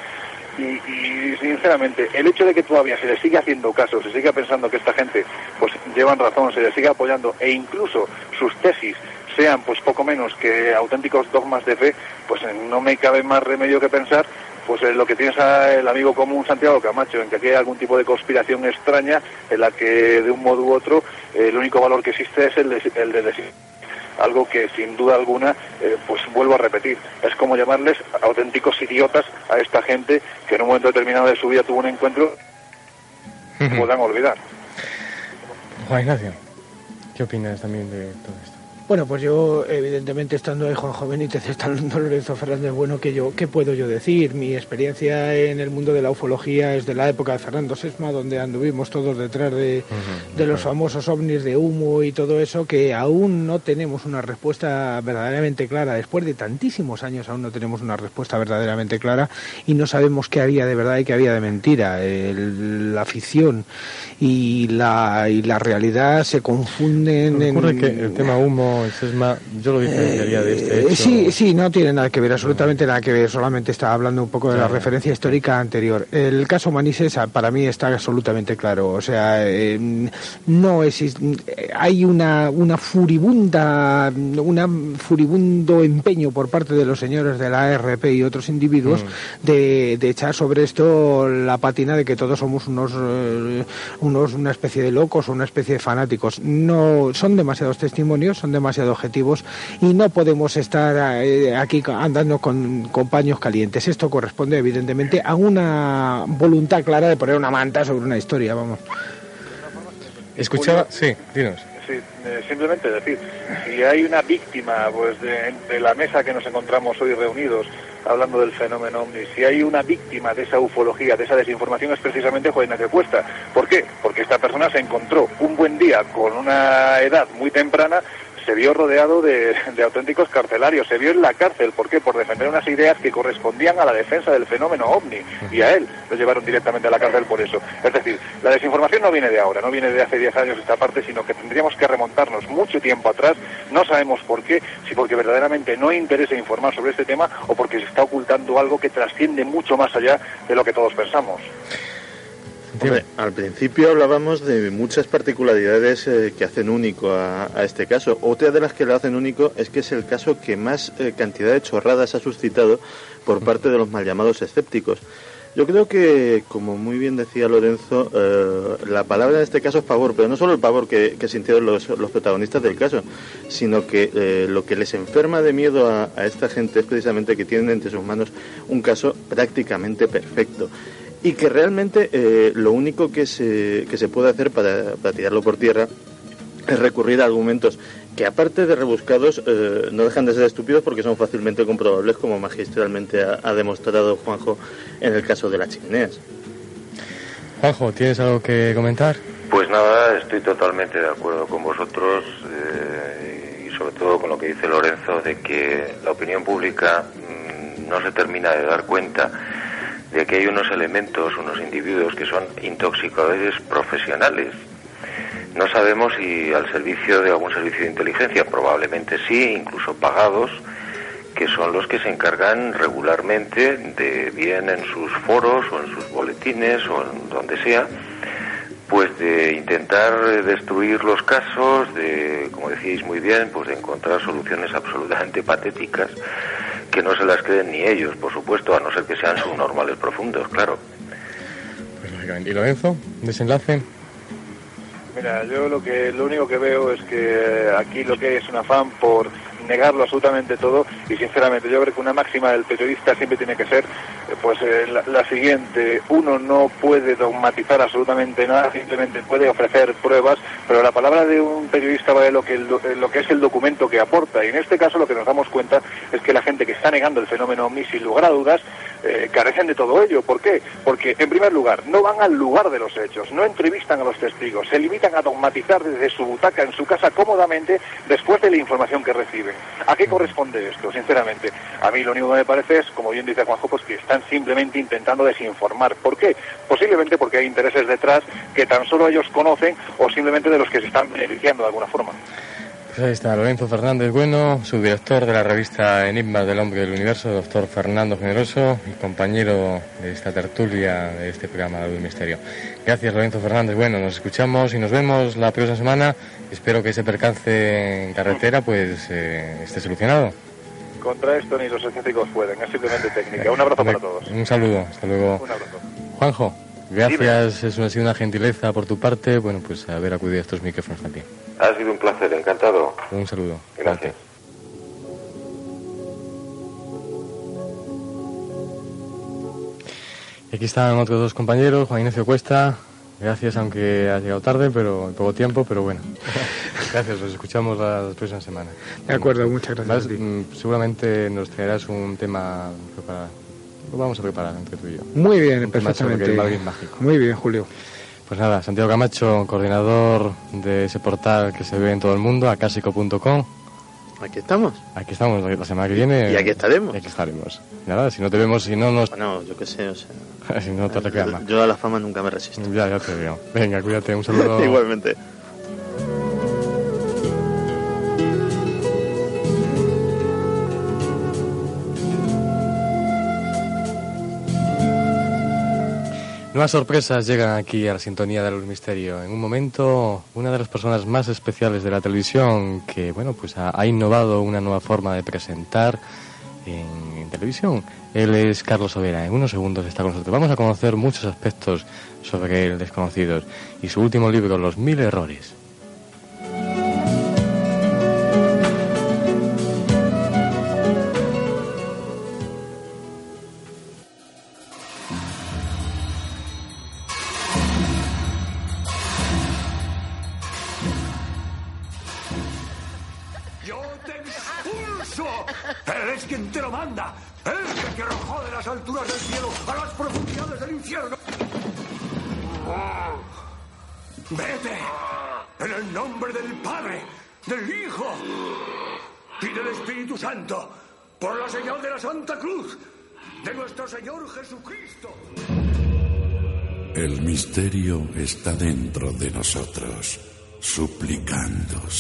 Y, sinceramente, el hecho de que todavía se le siga haciendo caso, se siga pensando que esta gente pues llevan razón, se le siga apoyando e incluso sus tesis sean pues poco menos que auténticos dogmas de fe, pues no me cabe más remedio que pensar pues en lo que piensa el amigo común Santiago Camacho, en que aquí hay algún tipo de conspiración extraña en la que de un modo u otro el único valor que existe es el de, el de algo que sin duda alguna, eh, pues vuelvo a repetir, es como llamarles auténticos idiotas a esta gente que en un momento determinado de su vida tuvo un encuentro que [LAUGHS] puedan olvidar. Juan Ignacio, ¿qué opinas también de todo esto? Bueno, pues yo, evidentemente, estando ahí Juanjo Benítez, [LAUGHS] estando Lorenzo Fernández Bueno, que yo, ¿qué puedo yo decir? Mi experiencia en el mundo de la ufología es de la época de Fernando Sesma, donde anduvimos todos detrás de, los famosos ovnis de humo y todo eso, que aún no tenemos una respuesta verdaderamente clara. Después de tantísimos años, aún no tenemos una respuesta verdaderamente clara y no sabemos qué había de verdad y qué había de mentira. la ficción y la, y la realidad se confunden. en... que el tema humo yo lo diferenciaría de este hecho. Sí, sí, no tiene nada que ver, absolutamente nada que ver, solamente estaba hablando un poco de la referencia histórica anterior. El caso Manises para mí está absolutamente claro, o sea, no existe, hay una, una furibunda, un furibundo empeño por parte de los señores de la ARP y otros individuos mm. de, de, echar sobre esto la patina de que todos somos unos, eh, unos una especie de locos o una especie de fanáticos. No, son demasiados testimonios, son demasiados demasiado objetivos y no podemos estar eh, aquí andando con, paños calientes. Esto corresponde evidentemente a una voluntad clara de poner una manta sobre una historia, vamos. Escuchaba, sí, dinos. sí, eh, simplemente decir, si hay una víctima pues de, de la mesa que nos encontramos hoy reunidos hablando del fenómeno ovni, si hay una víctima de esa ufología, de esa desinformación, es precisamente Juan Ignacio Cuesta. ¿Por qué? Porque esta persona se encontró un buen día con una edad muy temprana se vio rodeado de, auténticos carcelarios, se vio en la cárcel. ¿Por qué? Por defender unas ideas que correspondían a la defensa del fenómeno ovni. Y a él lo llevaron directamente a la cárcel por eso. Es decir, la desinformación no viene de ahora, no viene de hace 10 años esta parte, sino que tendríamos que remontarnos mucho tiempo atrás. No sabemos por qué, si porque verdaderamente no interesa informar sobre este tema o porque se está ocultando algo que trasciende mucho más allá de lo que todos pensamos al principio hablábamos de muchas particularidades eh, que hacen único a, este caso. Otra de las que lo hacen único es que es el caso que más eh, cantidad de chorradas ha suscitado por parte de los mal llamados escépticos. Yo creo que, como muy bien decía Lorenzo, eh, la palabra en este caso es pavor, pero no solo el pavor que, sintieron los, protagonistas del caso, sino que lo que les enferma de miedo a, a esta gente es precisamente que tienen entre sus manos un caso prácticamente perfecto y que realmente eh, lo único que se, que se puede hacer para, tirarlo por tierra es recurrir a argumentos que aparte de rebuscados eh, no dejan de ser estúpidos porque son fácilmente comprobables como magistralmente ha, demostrado Juanjo en el caso de las chimeneas. Juanjo, ¿tienes algo que comentar? Pues nada, estoy totalmente de acuerdo con vosotros eh, y sobre todo con lo que dice Lorenzo de que la opinión pública mm, no se termina de dar cuenta de que hay unos elementos, unos individuos que son intoxicadores profesionales. No sabemos si al servicio de algún servicio de inteligencia, probablemente sí, incluso pagados, que son los que se encargan regularmente de, bien en sus foros o en sus boletines o en donde sea, pues de intentar destruir los casos, de, como decíais muy bien, pues de encontrar soluciones absolutamente [LAUGHS] patéticas que no se las creen ni ellos, por supuesto, a no ser que sean subnormales profundos, claro. Pues ¿Y Lorenzo? ¿Desenlace? Mira, yo lo que lo único que veo es que aquí lo que hay es un afán por negarlo absolutamente todo y sinceramente yo creo que una máxima del periodista siempre tiene que ser eh, pues eh, la, siguiente uno no puede dogmatizar absolutamente nada simplemente puede ofrecer pruebas pero la palabra de un periodista vale lo que lo que es el documento que aporta y en este caso lo que nos damos cuenta es que la gente que está negando el fenómeno ovni sin lugar a dudas eh, carecen de todo ello. ¿Por qué? Porque, en primer lugar, no van al lugar de los hechos, no entrevistan a los testigos, se limitan a dogmatizar desde su butaca en su casa cómodamente después de la información que reciben. ¿A qué corresponde esto, sinceramente? A mí lo único que me parece es, como bien dice Juanjo, pues que están simplemente intentando desinformar. ¿Por qué? Posiblemente porque hay intereses detrás que tan solo ellos conocen o simplemente de los que se están beneficiando de alguna forma. Pues ahí está Lorenzo Fernández Bueno, subdirector de la revista Enigmas del Hombre del Universo, doctor Fernando Generoso y compañero de esta tertulia de este programa de Misterio. Gracias Lorenzo Fernández Bueno, nos escuchamos y nos vemos la próxima semana. Espero que ese percance en carretera pues eh, esté solucionado. Contra esto ni los científicos pueden, es simplemente técnica. Un abrazo para todos. Un saludo, hasta luego. Un abrazo. Juanjo. Gracias, es una, sido una gentileza por tu parte. Bueno, pues haber acudido a estos micrófonos también. Ha sido un placer, encantado. Un saludo. Gracias. Y aquí están otros dos compañeros, Juan Ignacio Cuesta. Gracias, aunque has llegado tarde, pero en poco tiempo, pero bueno. [LAUGHS] Gracias, los escuchamos la próxima semana. De acuerdo, muchas gracias. Mm, seguramente nos traerás un tema preparado lo vamos a preparar entre tú y yo. Muy bien, perfectamente. Muy bien, Julio. Pues nada, Santiago Camacho, coordinador de ese portal que se ve en todo el mundo, acásico.com. Aquí estamos. Aquí estamos, la semana que viene. Y aquí estaremos. Y aquí estaremos. Nada, si no te vemos, si no nos. Bueno, yo qué sé, o sea. [LAUGHS] si no te reclama. Yo a la fama nunca me resisto. Ya, ya te veo. Venga, cuídate, un saludo. [LAUGHS] Igualmente. Nuevas sorpresas llegan aquí a la sintonía de Luz Misterio. En un momento, una de las personas más especiales de la televisión que, bueno, pues ha, innovado una nueva forma de presentar en, televisión. Él es Carlos Overa. En unos segundos está con nosotros. Vamos a conocer muchos aspectos sobre él desconocidos y su último libro, Los Mil Errores.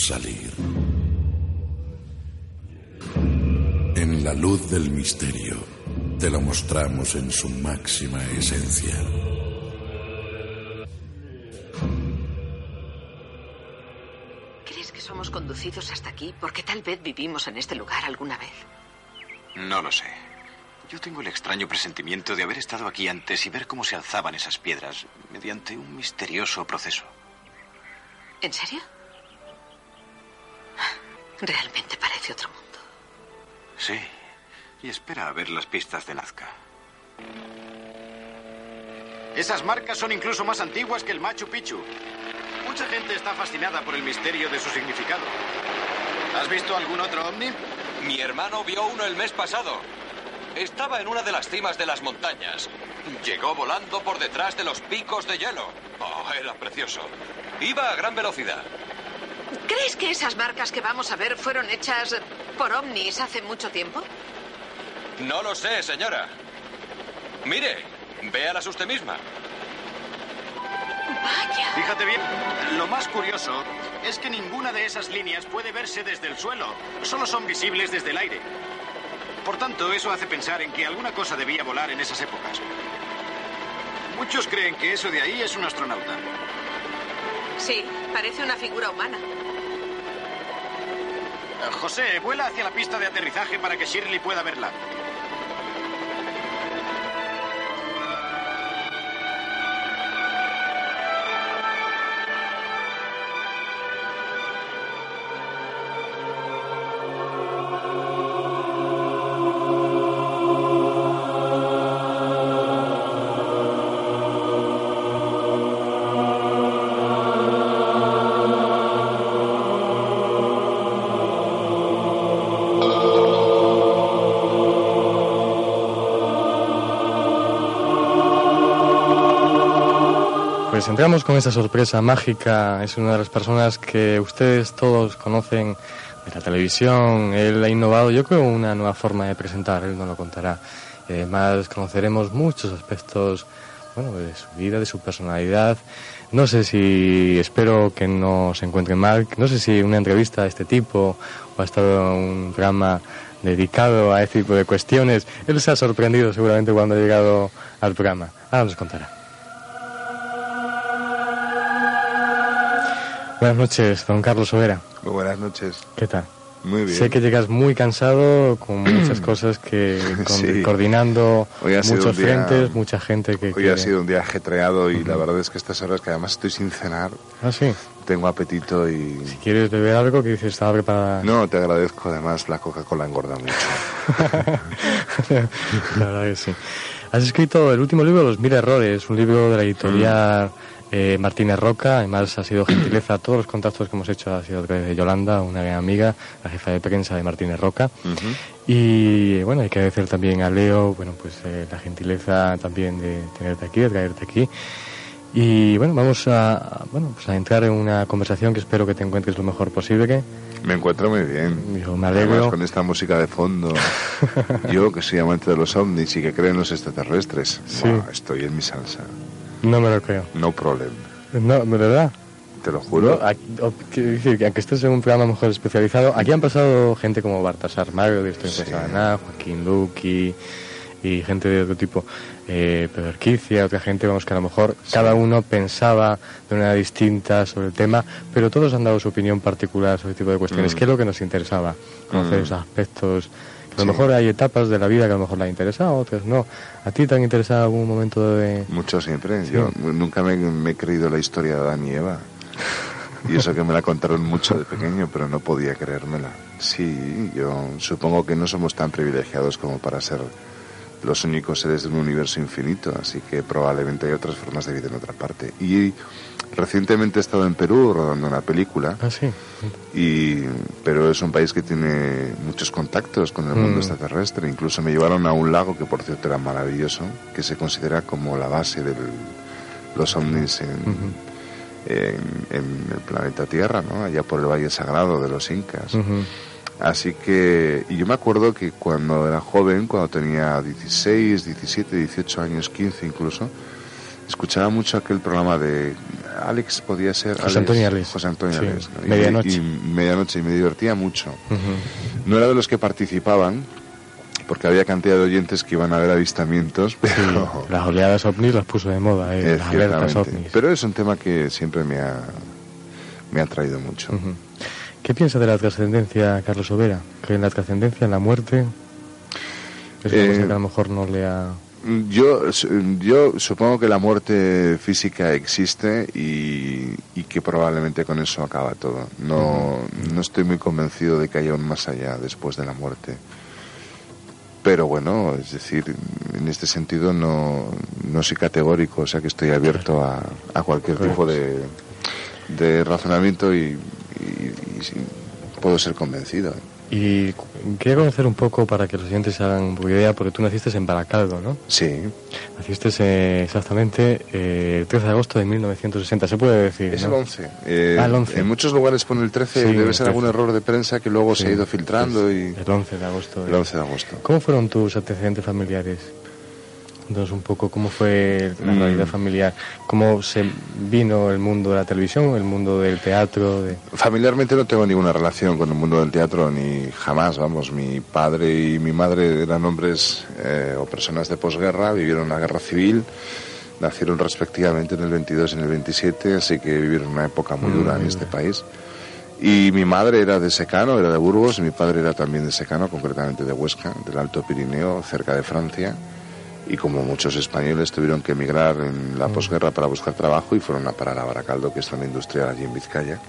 Salir. En la luz del misterio, te lo mostramos en su máxima esencia. ¿Crees que somos conducidos hasta aquí porque tal vez vivimos en este lugar alguna vez? No lo sé. Yo tengo el extraño presentimiento de haber estado aquí antes y ver cómo se alzaban esas piedras mediante un misterioso proceso. ¿En serio? Realmente parece otro mundo. Sí. Y espera a ver las pistas de Nazca. Esas marcas son incluso más antiguas que el Machu Picchu. Mucha gente está fascinada por el misterio de su significado. ¿Has visto algún otro ovni? Mi hermano vio uno el mes pasado. Estaba en una de las cimas de las montañas. Llegó volando por detrás de los picos de hielo. Oh, era precioso. Iba a gran velocidad. ¿Crees que esas marcas que vamos a ver fueron hechas por ovnis hace mucho tiempo? No lo sé, señora. Mire, véalas usted misma. Vaya. Fíjate bien, lo más curioso es que ninguna de esas líneas puede verse desde el suelo. Solo son visibles desde el aire. Por tanto, eso hace pensar en que alguna cosa debía volar en esas épocas. Muchos creen que eso de ahí es un astronauta. Sí, parece una figura humana. José, vuela hacia la pista de aterrizaje para que Shirley pueda verla. Entramos con esa sorpresa mágica. Es una de las personas que ustedes todos conocen de la televisión. Él ha innovado, yo creo, una nueva forma de presentar. Él no lo contará. Y además conoceremos muchos aspectos bueno, de su vida, de su personalidad. No sé si, espero que no se encuentre mal, no sé si una entrevista de este tipo o ha estado un programa dedicado a este tipo de cuestiones. Él se ha sorprendido seguramente cuando ha llegado al programa. Ahora nos contará. Buenas noches, don Carlos Overa. Muy buenas noches. ¿Qué tal? Muy bien. Sé que llegas muy cansado, con muchas [CLEARS THROAT] cosas que con- Sí. coordinando Hoy ha sido muchos un día- frentes, mucha gente que Hoy quiere- ha sido un día ajetreado y la verdad es que estas horas que además estoy sin cenar, Ah, sí. tengo apetito y... Si quieres beber algo, que dices estaba preparada. No, te agradezco, además la Coca-Cola engorda mucho. [LAUGHS] La verdad que sí. Has escrito el último libro, Los Mil Errores, un libro de la editorial eh, Martínez Roca. Además, ha sido gentileza. Todos los contactos que hemos hecho ha sido de Yolanda, una gran amiga, la jefa de prensa de Martínez Roca. Y bueno, hay que agradecer también a Leo, bueno, pues eh, la gentileza también de tenerte aquí, de traerte aquí. Y bueno, vamos a, bueno, pues a entrar en una conversación que espero que te encuentres lo mejor posible. Me encuentro muy bien. Dijo, me alegro. Además, con esta música de fondo. [LAUGHS] Yo, que soy amante de los ovnis y que creo en los extraterrestres, Sí. estoy en mi salsa. No me lo creo. No problem. No, ¿de verdad? Te lo juro. No, aquí- aunque estés en un programa mejor especializado, aquí han pasado gente como Baltasar Mario, de en Nada, Joaquín Luqui y gente de otro tipo, eh, Pedro Arquicia, otra gente, vamos, que a lo mejor cada uno pensaba de una manera distinta sobre el tema, pero todos han dado su opinión particular sobre este tipo de cuestiones, Mm. que es lo que nos interesaba, conocer Mm. esos aspectos. A lo mejor hay etapas de la vida que a lo mejor le han interesado, otras no. ¿A ti te han interesado algún momento de...? Mucho siempre. Yo nunca me, me he creído la historia de Adán y Eva. Y eso que me la contaron mucho de pequeño, pero no podía creérmela. Sí, yo supongo que no somos tan privilegiados como para ser los únicos seres de un universo infinito, así que probablemente hay otras formas de vida en otra parte. Y recientemente he estado en Perú rodando una película. Ah, sí. Y, pero es un país que tiene muchos contactos con el mundo Mm. extraterrestre. Incluso me llevaron a un lago que, por cierto, era maravilloso, que se considera como la base de los ovnis en, en, en el planeta Tierra, ¿no? allá por el Valle Sagrado de los Incas. Así que, y yo me acuerdo que cuando era joven, cuando tenía 16, 17, 18 años, 15 incluso, escuchaba mucho aquel programa de Alex, podía ser José Antonio Alex. José Antonio Sí, Alex, ¿no? Y- Medianoche. Y, medianoche, y me divertía mucho. No era de los que participaban, porque había cantidad de oyentes que iban a ver avistamientos, pero... Las oleadas ovnis las puso de moda, eh, las alertas ovnis. Pero es un tema que siempre me ha, me ha traído mucho. ¿Qué piensa de la trascendencia, Carlos Overa? ¿Cree en la trascendencia, en la muerte? Es una Eh, cosa que a lo mejor no le ha... Yo, yo supongo que la muerte física existe y, y que probablemente con eso acaba todo. No, no estoy muy convencido de que haya un más allá después de la muerte. Pero bueno, es decir, en este sentido no, no soy categórico, o sea que estoy abierto a, a cualquier tipo de, de razonamiento y, y- sí, puedo ser convencido. Y quería conocer un poco para que los oyentes se hagan un poco de idea, porque tú naciste en Baracaldo, ¿no? Sí. Naciste eh, exactamente eh, el 13 de agosto de 1960, se puede decir. Es ¿no? el 11. Eh, Ah, el 11. En muchos lugares pone el 13, Sí, debe ser algún 13. error de prensa que luego se ha Sí, ido filtrando y... El 11 de agosto. El 11 de agosto. ¿Cómo fueron tus antecedentes familiares? Entonces, un poco, ¿cómo fue la Mm. realidad familiar? ¿Cómo se vino el mundo de la televisión, el mundo del teatro? De... Familiarmente no tengo ninguna relación con el mundo del teatro, ni jamás, vamos. Mi padre y mi madre eran hombres eh, o personas de posguerra, vivieron la guerra civil, nacieron respectivamente en el 22 y en el 27, así que vivieron una época muy dura en este país. Y mi madre era de Secano, era de Burgos, y mi padre era también de Secano, concretamente de Huesca, del Alto Pirineo, cerca de Francia. Y como muchos españoles tuvieron que emigrar en la posguerra para buscar trabajo y fueron a parar a Baracaldo, que es zona industrial allí en Vizcaya.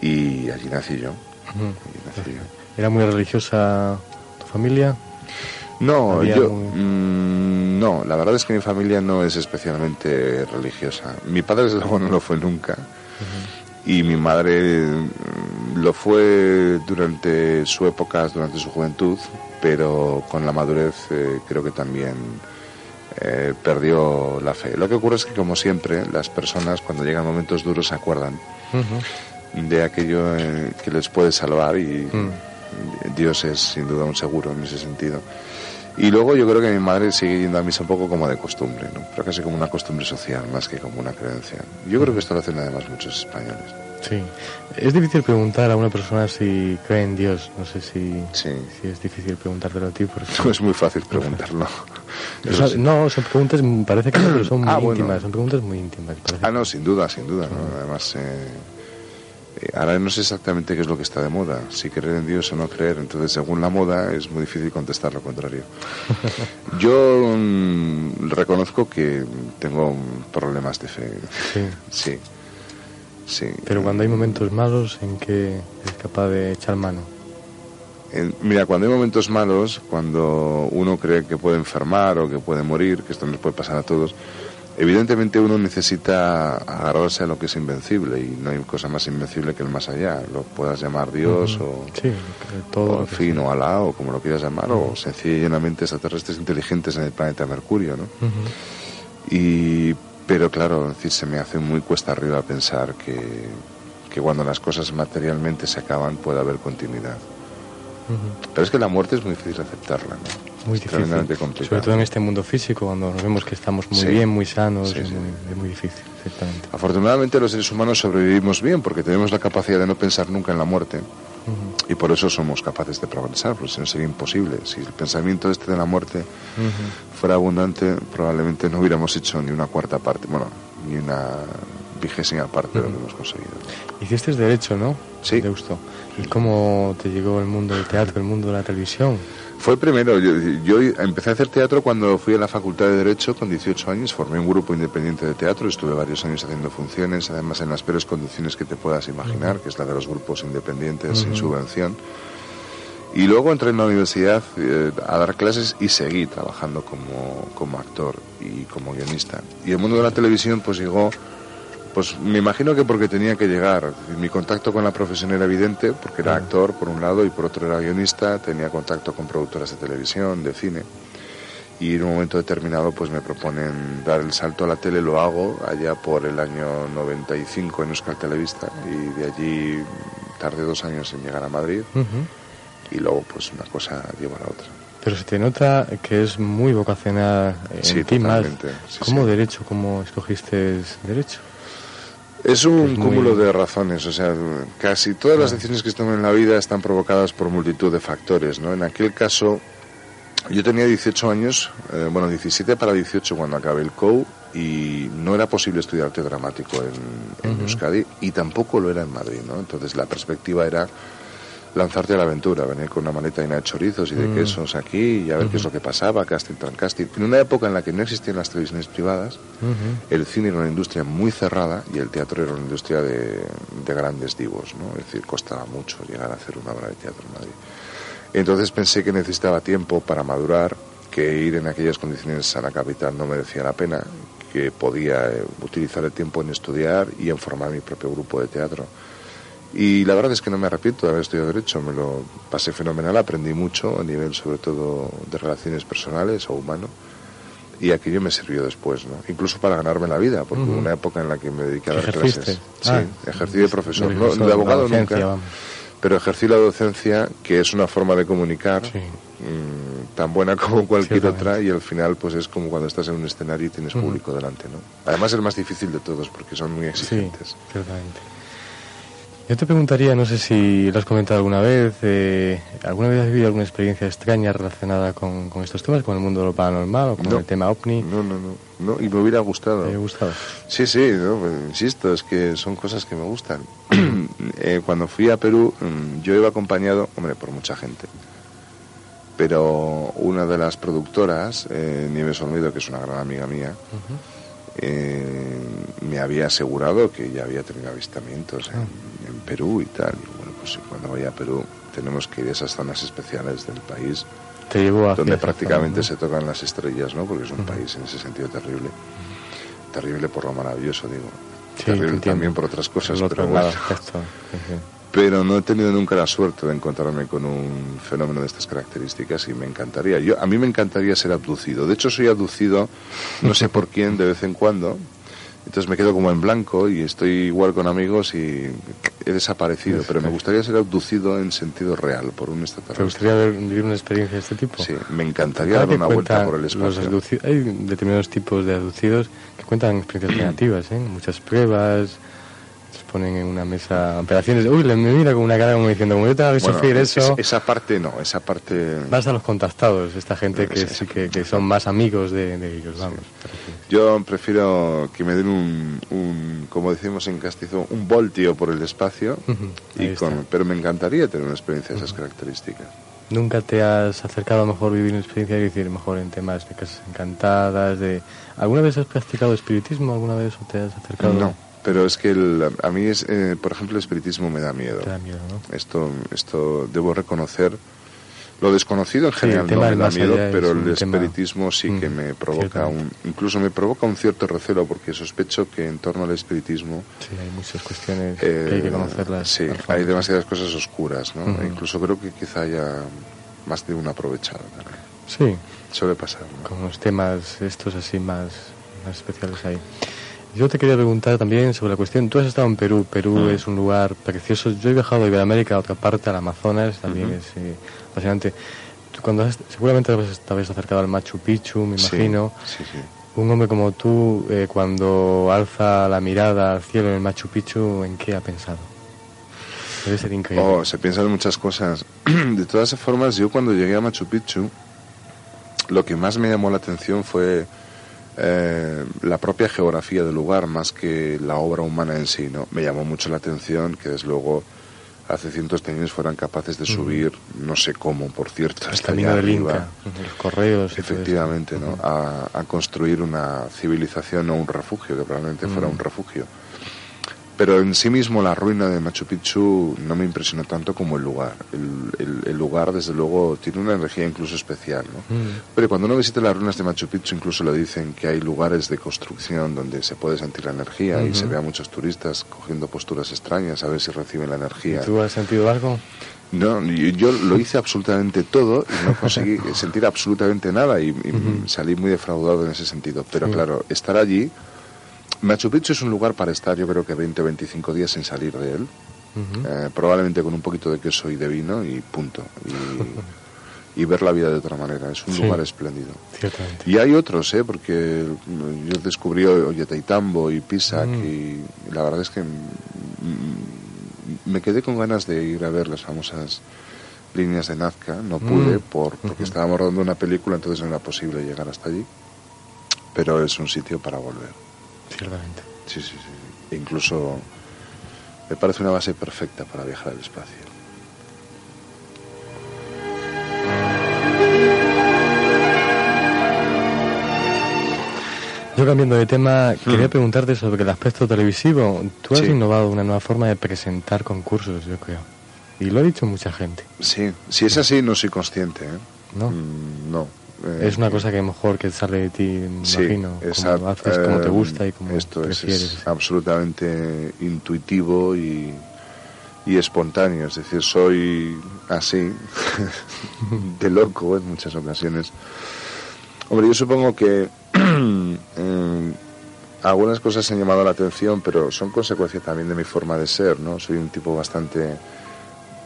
Y allí nací yo. Ujú. Allí nací yo. ¿Era muy religiosa tu familia? No, yo mm, no, la verdad es que mi familia no es especialmente religiosa. Mi padre desde [LAUGHS] luego no lo fue nunca. Y mi madre mm, lo fue durante su época, durante su juventud, pero con la madurez eh, creo que también eh, perdió la fe. Lo que ocurre es que, como siempre, las personas cuando llegan momentos duros se acuerdan de aquello eh, que les puede salvar y Dios es sin duda un seguro en ese sentido. Y luego yo creo que mi madre sigue yendo a misa un poco como de costumbre, ¿no? pero casi como una costumbre social más que como una creencia. Yo creo que esto lo hacen además muchos españoles. Sí. Es difícil preguntar a una persona si cree en Dios. No sé si, Sí. si es difícil preguntártelo a ti. Porque... [LAUGHS] No es muy fácil preguntarlo. O sea, no, son preguntas, parece que son [CLEARS THROAT] muy Ah, bueno. íntimas. Son preguntas muy íntimas. parece. Ah, no, sin duda, sin duda. ¿no? Además, eh, eh, ahora no sé exactamente qué es lo que está de moda, si creer en Dios o no creer. Entonces, según la moda, es muy difícil contestar lo contrario. [LAUGHS] Yo mm, reconozco que tengo problemas de fe. Sí. Sí. Sí. Pero cuando hay momentos malos, ¿en que es capaz de echar mano? Mira, cuando hay momentos malos, cuando uno cree que puede enfermar o que puede morir, que esto nos puede pasar a todos, evidentemente uno necesita agarrarse a lo que es invencible y no hay cosa más invencible que el más allá. Lo puedas llamar Dios Ujú. o, Sí, todo. o, fin, o Alá o como lo quieras llamar, o sencilla y llanamente extraterrestres inteligentes en el planeta Mercurio, ¿no? Y, pero claro, es decir, se me hace muy cuesta arriba pensar que, que cuando las cosas materialmente se acaban puede haber continuidad. Pero es que la muerte es muy difícil aceptarla, ¿no? Muy Es difícil. tremendamente complicado. Sobre todo en este mundo físico, cuando nos vemos que estamos muy Sí. bien, muy sanos, Sí, es, sí. Muy, es muy difícil, exactamente. Afortunadamente los seres humanos sobrevivimos bien porque tenemos la capacidad de no pensar nunca en la muerte Y por eso somos capaces de progresar, porque si no sería imposible. Si el pensamiento este de la muerte fuera abundante, probablemente no hubiéramos hecho ni una cuarta parte, bueno, ni una vigésima parte de lo que hemos conseguido. Hiciste derecho, ¿no? Sí. Deusto. ¿Y cómo te llegó el mundo del teatro, el mundo de la televisión? Fue primero, yo, yo empecé a hacer teatro cuando fui a la Facultad de Derecho con 18 años, formé un grupo independiente de teatro, estuve varios años haciendo funciones, además en las peores condiciones que te puedas imaginar, que es la de los grupos independientes sin subvención. Y luego entré en la universidad eh, a dar clases y seguí trabajando como, como actor y como guionista. Y el mundo de la televisión pues llegó, pues me imagino que porque tenía que llegar. Mi contacto con la profesión era evidente, porque era actor por un lado y por otro era guionista, tenía contacto con productoras de televisión, de cine y en un momento determinado pues me proponen dar el salto a la tele, lo hago allá por el año 95 en Euskal Televista y de allí tardé dos años en llegar a Madrid y luego pues una cosa lleva a la otra. Pero se te nota que es muy vocacional en Sí, ti más. sí, ¿Cómo sí. derecho? ¿Cómo escogiste derecho? Es un Es muy- cúmulo de razones, o sea, casi todas las decisiones que se toman en la vida están provocadas por multitud de factores, ¿no? En aquel caso, yo tenía 18 años, eh, bueno, 17 para 18 cuando acabé el COU y no era posible estudiar arte dramático en, en. Euskadi y tampoco lo era en Madrid, ¿no? Entonces la perspectiva era lanzarte a la aventura, venir con una maleta llena de chorizos y de Mm. quesos aquí y a ver qué es lo que pasaba, casting tras casting. En una época en la que no existían las televisiones privadas, el cine era una industria muy cerrada y el teatro era una industria de, de grandes divos, ¿no? Es decir, costaba mucho llegar a hacer una obra de teatro en Madrid. Entonces pensé que necesitaba tiempo para madurar, que ir en aquellas condiciones a la capital no merecía la pena, que podía eh, utilizar el tiempo en estudiar y en formar mi propio grupo de teatro. Y la verdad es que no me arrepiento de haber estudiado Derecho, me lo pasé fenomenal, aprendí mucho a nivel sobre todo de relaciones personales o humano y aquello me sirvió después, ¿no? Incluso para ganarme la vida, porque hubo una época en la que me dediqué a dar ¿Ejerciste? clases. Ah. sí, ejercí de profesor, no, de abogado docencia, nunca, vamos. pero ejercí la docencia, que es una forma de comunicar mm, tan buena como cualquier otra y al final pues es como cuando estás en un escenario y tienes público delante, ¿no? Además es el más difícil de todos porque son muy exigentes. Sí, ciertamente. Yo te preguntaría, no sé si lo has comentado alguna vez, eh, ¿alguna vez has vivido alguna experiencia extraña relacionada con, con estos temas, con el mundo de lo paranormal o con No. el tema ovni? No, no, no, no, y me hubiera gustado. ¿Te hubiera gustado? Sí, sí, no, pues, insisto, es que son cosas que me gustan. [CLEARS THROAT] Eh, cuando fui a Perú, mm, yo iba acompañado, hombre, por mucha gente. Pero una de las productoras, eh, Nieves Olmedo, que es una gran amiga mía, eh, me había asegurado que ya había tenido avistamientos en, en Perú y tal. Y bueno, pues cuando vaya a Perú tenemos que ir a esas zonas especiales del país Te donde prácticamente zona, se tocan las estrellas, ¿no? Porque es un país en ese sentido terrible. Terrible por lo maravilloso, digo. Sí, terrible también por otras cosas, pero bueno. Pero no he tenido nunca la suerte de encontrarme con un fenómeno de estas características y me encantaría. Yo, a mí me encantaría ser abducido. De hecho, soy abducido, no sé por quién, de vez en cuando. Entonces me quedo como en blanco y estoy igual con amigos y he desaparecido. Pero me gustaría ser abducido en sentido real por un ¿Te extraterrestre. gustaría ver- vivir una experiencia de este tipo? Sí, me encantaría dar una vuelta por el espacio. hay determinados tipos de abducidos que cuentan experiencias [CLEARS THROAT] negativas, ¿eh? Muchas pruebas, ponen en una mesa operaciones. Uy, le me mira con una cara como diciendo, como yo tengo que Bueno, sufrir es- eso. esa parte no, esa parte... Vas a los contactados, esta gente que que, que son más amigos de, de ellos, vamos. Yo prefiero que me den un, un, como decimos en castizo, un voltio por el espacio, y con, pero me encantaría tener una experiencia de esas características. ¿Nunca te has acercado a mejor vivir una experiencia, es decir, mejor en temas de casas encantadas, de... ¿Alguna vez has practicado espiritismo alguna vez o te has acercado? No, pero es que el- a mí, es, eh, por ejemplo, el espiritismo me da miedo. Te da miedo, ¿no? Esto, esto debo reconocer. Lo desconocido en general no me da miedo, pero el tema- espiritismo sí que Mm, me provoca un, incluso me provoca un cierto recelo porque sospecho que en torno al espiritismo Sí, hay muchas cuestiones Eh, que hay que conocerlas. Sí, hay demasiadas cosas oscuras, ¿no? E incluso creo que quizá haya más de una aprovechada. también. Sí. Suele pasar. ¿no? Con los temas estos así más, más especiales ahí. Yo te quería preguntar también sobre la cuestión, tú has estado en Perú, Perú Mm. es un lugar precioso, yo he viajado de Iberoamérica a otra parte, al Amazonas, también Ujú. es eh, apasionante. Tú cuando has- seguramente te habéis acercado al Machu Picchu, me Sí, imagino. sí, sí. Un hombre como tú, eh, cuando alza la mirada al cielo en el Machu Picchu, ¿en qué ha pensado? Debe ser increíble. Oh, se piensan en muchas cosas. [CLEARS THROAT] De todas formas, yo cuando llegué a Machu Picchu, lo que más me llamó la atención fue eh, la propia geografía del lugar, más que la obra humana en sí. ¿no? Me llamó mucho la atención que, desde luego, hace cientos de años fueran capaces de subir, no sé cómo, por cierto, el hasta camino allá arriba. Inca, los correos. Efectivamente, ¿no? A, a construir una civilización o un refugio, que probablemente fuera un refugio. Pero en sí mismo la ruina de Machu Picchu no me impresionó tanto como el lugar. El, lugar, desde luego, tiene una energía incluso especial. ¿no? Mm. Pero cuando uno visita las ruinas de Machu Picchu, incluso le dicen que hay lugares de construcción donde se puede sentir la energía y se ve a muchos turistas cogiendo posturas extrañas a ver si reciben la energía. ¿Tú has sentido algo? No, yo, lo hice absolutamente todo y no conseguí [LAUGHS] sentir absolutamente nada y, salí muy defraudado en ese sentido. Pero claro, estar allí Machu Picchu es un lugar para estar, yo creo que 20 o 25 días sin salir de él. Eh, probablemente con un poquito de queso y de vino y punto. Y, ver la vida de otra manera. Es un lugar espléndido. Y hay otros, ¿eh? porque yo descubrí Ollantaytambo y Pisac mm. y la verdad es que me quedé con ganas de ir a ver las famosas líneas de Nazca. No pude mm. por, porque estábamos rodando una película, entonces no era posible llegar hasta allí. Pero es un sitio para volver. Ciertamente. Sí, sí, sí. Incluso me parece una base perfecta para viajar al espacio. Yo cambiando de tema, quería hmm. preguntarte sobre el aspecto televisivo. Tú has innovado una nueva forma de presentar concursos, yo creo. Y lo ha dicho mucha gente. Sí, si es así, no soy consciente. ¿eh? ¿No? Mm, no, es una cosa que mejor que sale de ti, me sí, imagino. Como haces, como te gusta y como esto prefieres. Es, absolutamente intuitivo y, y espontáneo. Es decir, soy así, [LAUGHS] de loco en muchas ocasiones. Hombre, yo supongo que [CLEARS THROAT] eh, algunas cosas han llamado la atención, pero son consecuencia también de mi forma de ser, ¿no? Soy un tipo bastante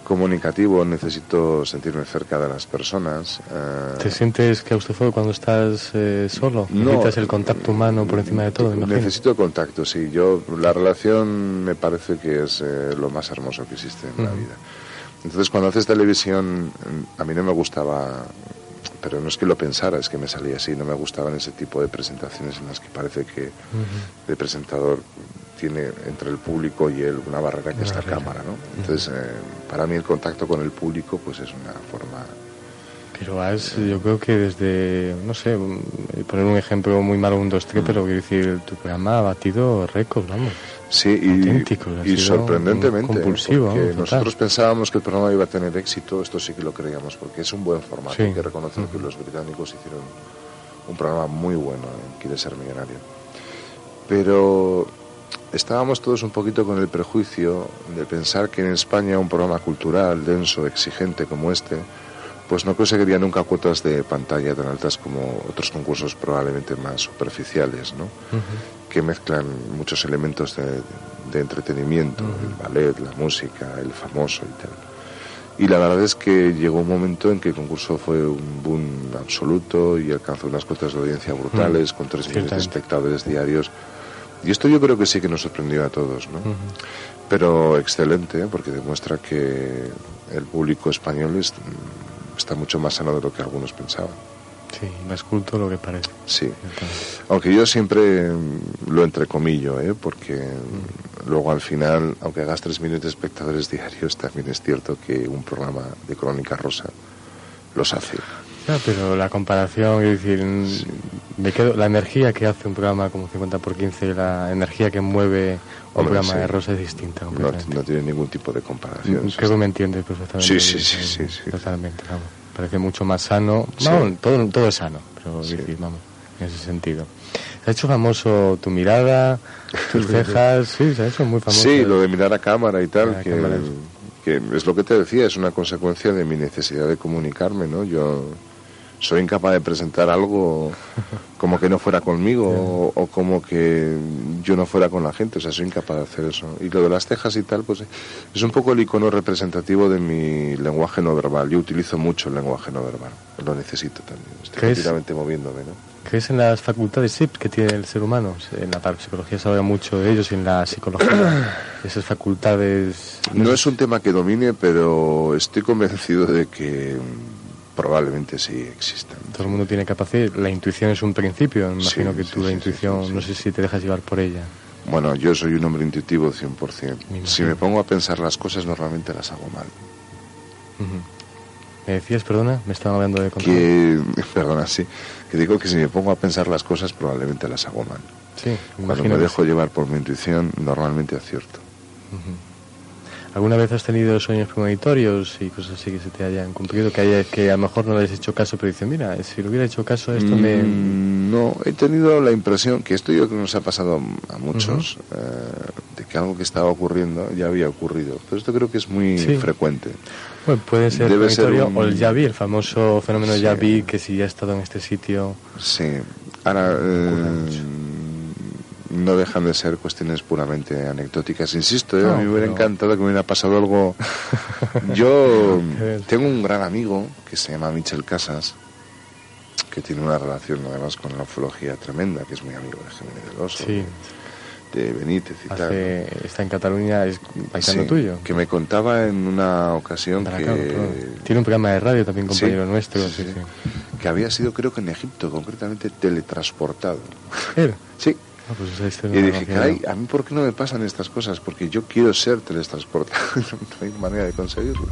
comunicativo, necesito sentirme cerca de las personas. Eh, ¿Te sientes claustrofóbico cuando estás eh, solo? ¿Necesitas el contacto humano por encima de todo? Necesito contacto, sí. Yo, la relación me parece que es eh, lo más hermoso que existe en la vida. Entonces, cuando haces televisión, a mí no me gustaba, pero no es que lo pensara, es que me salía así, no me gustaban ese tipo de presentaciones en las que parece que el presentador tiene entre el público y él una barrera que es la cámara, ¿no? Entonces, eh, para mí el contacto con el público pues es una forma... Pero has, yo creo que desde, no sé, poner un ejemplo muy malo, un 2, 3, mm. pero quiero decir, tu programa ha batido récords, vamos. Sí, y, y sorprendentemente, compulsivo, porque nosotros pensábamos que el programa iba a tener éxito, esto sí que lo creíamos, porque es un buen formato, hay que reconocer que los británicos hicieron un programa muy bueno en Quiere ser millonario. Pero estábamos todos un poquito con el prejuicio de pensar que en España un programa cultural denso, exigente como este, pues no conseguiría nunca cuotas de pantalla tan altas como otros concursos probablemente más superficiales, ¿no? que mezclan muchos elementos de, entretenimiento, el ballet, la música, el famoso y tal. Y la verdad es que llegó un momento en que el concurso fue un boom absoluto y alcanzó unas cuotas de audiencia brutales, con tres millones de espectadores diarios y esto yo creo que sí que nos sorprendió a todos, ¿no? Pero excelente, ¿eh? porque demuestra que el público español está mucho más sano de lo que algunos pensaban. Sí, más culto lo que parece. Sí. Aunque yo siempre lo entrecomillo, ¿eh? porque luego al final, aunque hagas tres millones de espectadores [LAUGHS] diarios, también es cierto que un programa de Crónica Rosa los hace. No, pero la comparación, es decir, me quedo, la energía que hace un programa como 50 por 15 la energía que mueve un programa de Rosa es distinta. No, tiene ningún tipo de comparación. Creo que me entiendes perfectamente. Sí, sí, sí, sí, Totalmente, vamos. Parece mucho más sano. No, todo, todo es sano, pero decir, vamos, en ese sentido. Se ha hecho famoso tu mirada, tus [LAUGHS] cejas, sí, se ha hecho muy famoso. Sí, lo de mirar a cámara y tal, que, que es lo que te decía, es una consecuencia de mi necesidad de comunicarme, ¿no? Yo soy incapaz de presentar algo como que no fuera conmigo o, como que yo no fuera con la gente, o sea, soy incapaz de hacer eso. Y lo de las cejas y tal, pues es un poco el icono representativo de mi lenguaje no verbal. Yo utilizo mucho el lenguaje no verbal, lo necesito también, estoy continuamente moviéndome, ¿no? ¿Crees en las facultades SIP que tiene el ser humano? En la parapsicología se habla mucho de ellos y en la psicología, [CLEARS THROAT] esas facultades... No es un tema que domine, pero estoy convencido de que Probablemente sí existan. Todo el mundo tiene capacidad. La intuición es un principio. Me imagino que tú la intuición, no sé si te dejas llevar por ella. Bueno, yo soy un hombre intuitivo 100%. si me pongo a pensar las cosas, normalmente las hago mal. Me decías, perdona, me estaban hablando de control. Que, [LAUGHS] perdona, sí. Que digo que si me pongo a pensar las cosas, probablemente las hago mal. Sí, Cuando me dejo llevar por mi intuición, normalmente acierto. ¿Alguna vez has tenido sueños premonitorios y cosas así que se te hayan cumplido? Que, haya, que a lo mejor no le has hecho caso, pero dicen, mira, si le hubiera hecho caso, esto me. Mm, No, he tenido la impresión, que esto yo creo que nos ha pasado a muchos, eh, de que algo que estaba ocurriendo ya había ocurrido. Pero esto creo que es muy Sí. frecuente. Bueno, puede ser Debe ser premonitorio un- o el ya vi, el famoso fenómeno Sí. ya vi, que si ya he estado en este sitio. Sí. Ahora, eh, no dejan de ser cuestiones puramente anecdóticas. Insisto, ¿eh? No, a mí me hubiera pero- encantado que me hubiera pasado algo. [LAUGHS] Yo tengo un gran amigo que se llama Michel Casas, que tiene una relación además con la ufología tremenda, que es muy amigo de Jiménez del Oso, Sí. de Benítez y tal. Está en Cataluña, es paisano Sí, tuyo. Que me contaba en una ocasión Para que, acá. Tiene un programa de radio también, compañero nuestro. sí, que había sido, creo que en Egipto, concretamente teletransportado. ¿Él? Sí. Ah, pues esa Y dije, caray, ¿a mí por qué no me pasan estas cosas? Porque yo quiero ser teletransportado. [LAUGHS] no hay manera de conseguirlo.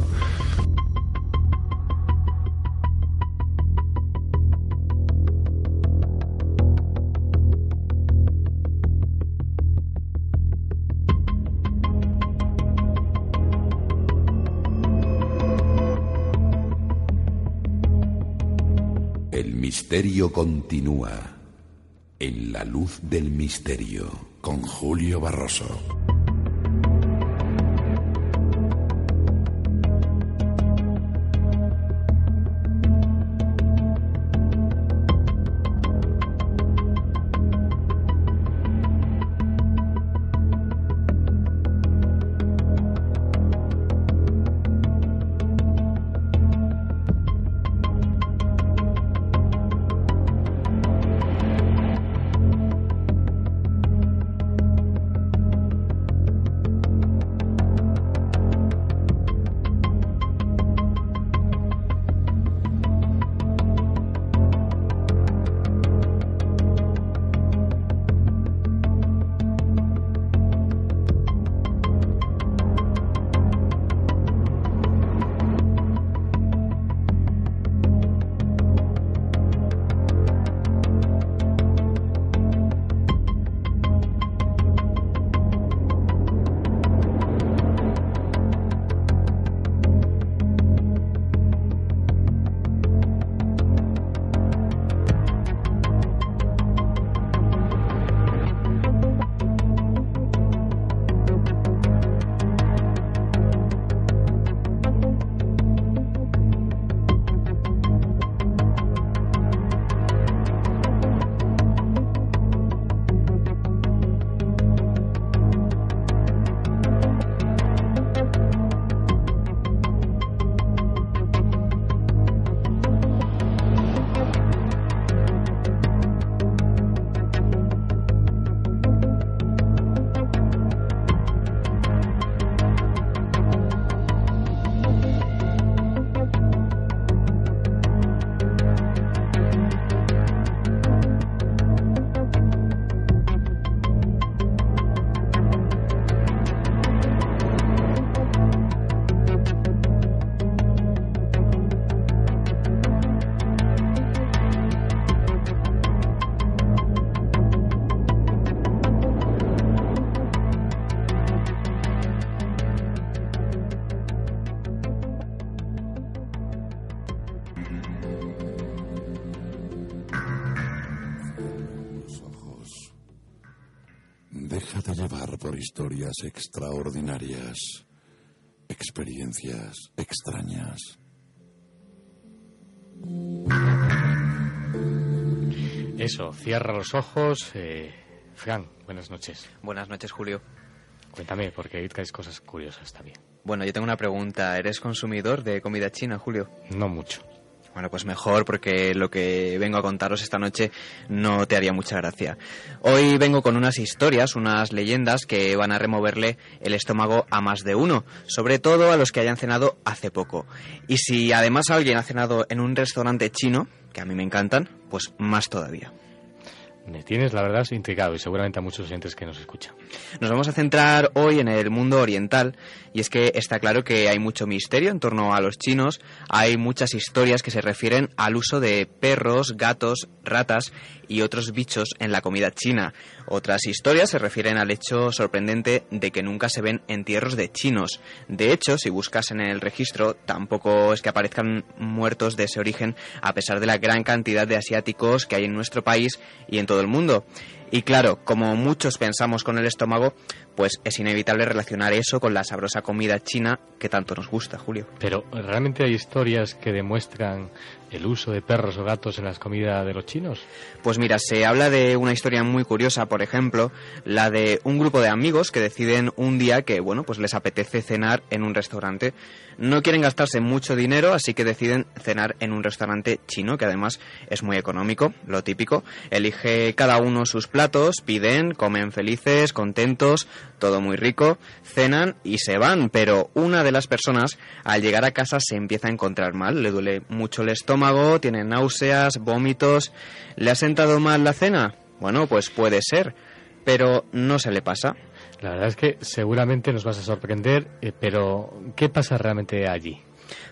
El misterio continúa. En la luz del misterio. Con Julio Barroso. Eso, cierra los ojos. Eh, Fran, buenas noches. Buenas noches, Julio. Cuéntame, porque ahí traes cosas curiosas también. Bueno, yo tengo una pregunta. ¿Eres consumidor de comida china, Julio? No mucho. Bueno, pues mejor porque lo que vengo a contaros esta noche no te haría mucha gracia. Hoy vengo con unas historias, unas leyendas que van a removerle el estómago a más de uno, sobre todo a los que hayan cenado hace poco. Y si además alguien ha cenado en un restaurante chino, que a mí me encantan, pues más todavía. Me tienes, la verdad, intrigado y seguramente a muchos oyentes que nos escuchan. Nos vamos a centrar hoy en el mundo oriental y es que está claro que hay mucho misterio en torno a los chinos, hay muchas historias que se refieren al uso de perros, gatos, ratas y otros bichos en la comida china. Otras historias se refieren al hecho sorprendente de que nunca se ven entierros de chinos. De hecho, si buscas en el registro, tampoco es que aparezcan muertos de ese origen, a pesar de la gran cantidad de asiáticos que hay en nuestro país y en todo el mundo. Y claro, como muchos pensamos con el estómago, pues es inevitable relacionar eso con la sabrosa comida china que tanto nos gusta, Julio. Pero realmente hay historias que demuestran el uso de perros o gatos en las comidas de los chinos? Pues mira, se habla de una historia muy curiosa, por ejemplo, la de un grupo de amigos que deciden un día que, bueno, pues les apetece cenar en un restaurante. No quieren gastarse mucho dinero, así que deciden cenar en un restaurante chino, que además es muy económico, lo típico. Elige cada uno sus platos, piden, comen felices, contentos, todo muy rico, cenan y se van, pero una de las personas al llegar a casa se empieza a encontrar mal, le duele mucho el estómago, tiene náuseas, vómitos, ¿le ha sentado mal la cena? Bueno, pues puede ser, pero no se le pasa. La verdad es que seguramente nos vas a sorprender, eh, pero ¿qué pasa realmente allí?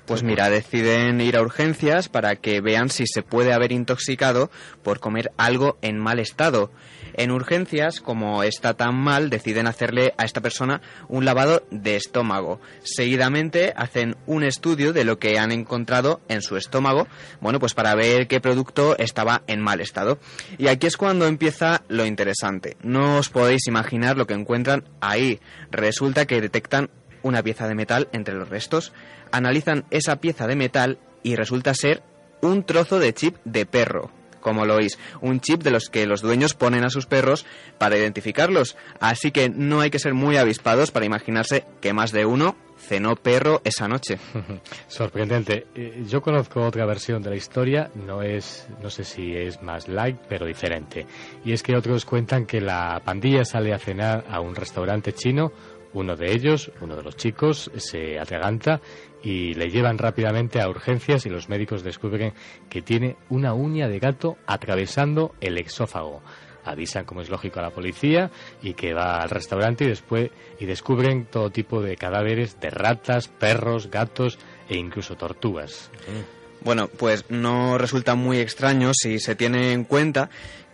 Pues mira, deciden ir a urgencias para que vean si se puede haber intoxicado por comer algo en mal estado. En urgencias, como está tan mal, deciden hacerle a esta persona un lavado de estómago. Seguidamente hacen un estudio de lo que han encontrado en su estómago, bueno, pues para ver qué producto estaba en mal estado. Y aquí es cuando empieza lo interesante. No os podéis imaginar lo que encuentran ahí. Resulta que detectan una pieza de metal entre los restos, analizan esa pieza de metal y resulta ser un trozo de chip de perro como lo oís, un chip de los que los dueños ponen a sus perros para identificarlos. Así que no hay que ser muy avispados para imaginarse que más de uno cenó perro esa noche. [LAUGHS] Sorprendente. Eh, yo conozco otra versión de la historia, no es, no sé si es más light, pero diferente. Y es que otros cuentan que la pandilla sale a cenar a un restaurante chino uno de ellos, uno de los chicos, se atraganta y le llevan rápidamente a urgencias y los médicos descubren que tiene una uña de gato atravesando el exófago. Avisan, como es lógico, a la policía y que va al restaurante y después y descubren todo tipo de cadáveres de ratas, perros, gatos e incluso tortugas. Bueno, pues no resulta muy extraño si se tiene en cuenta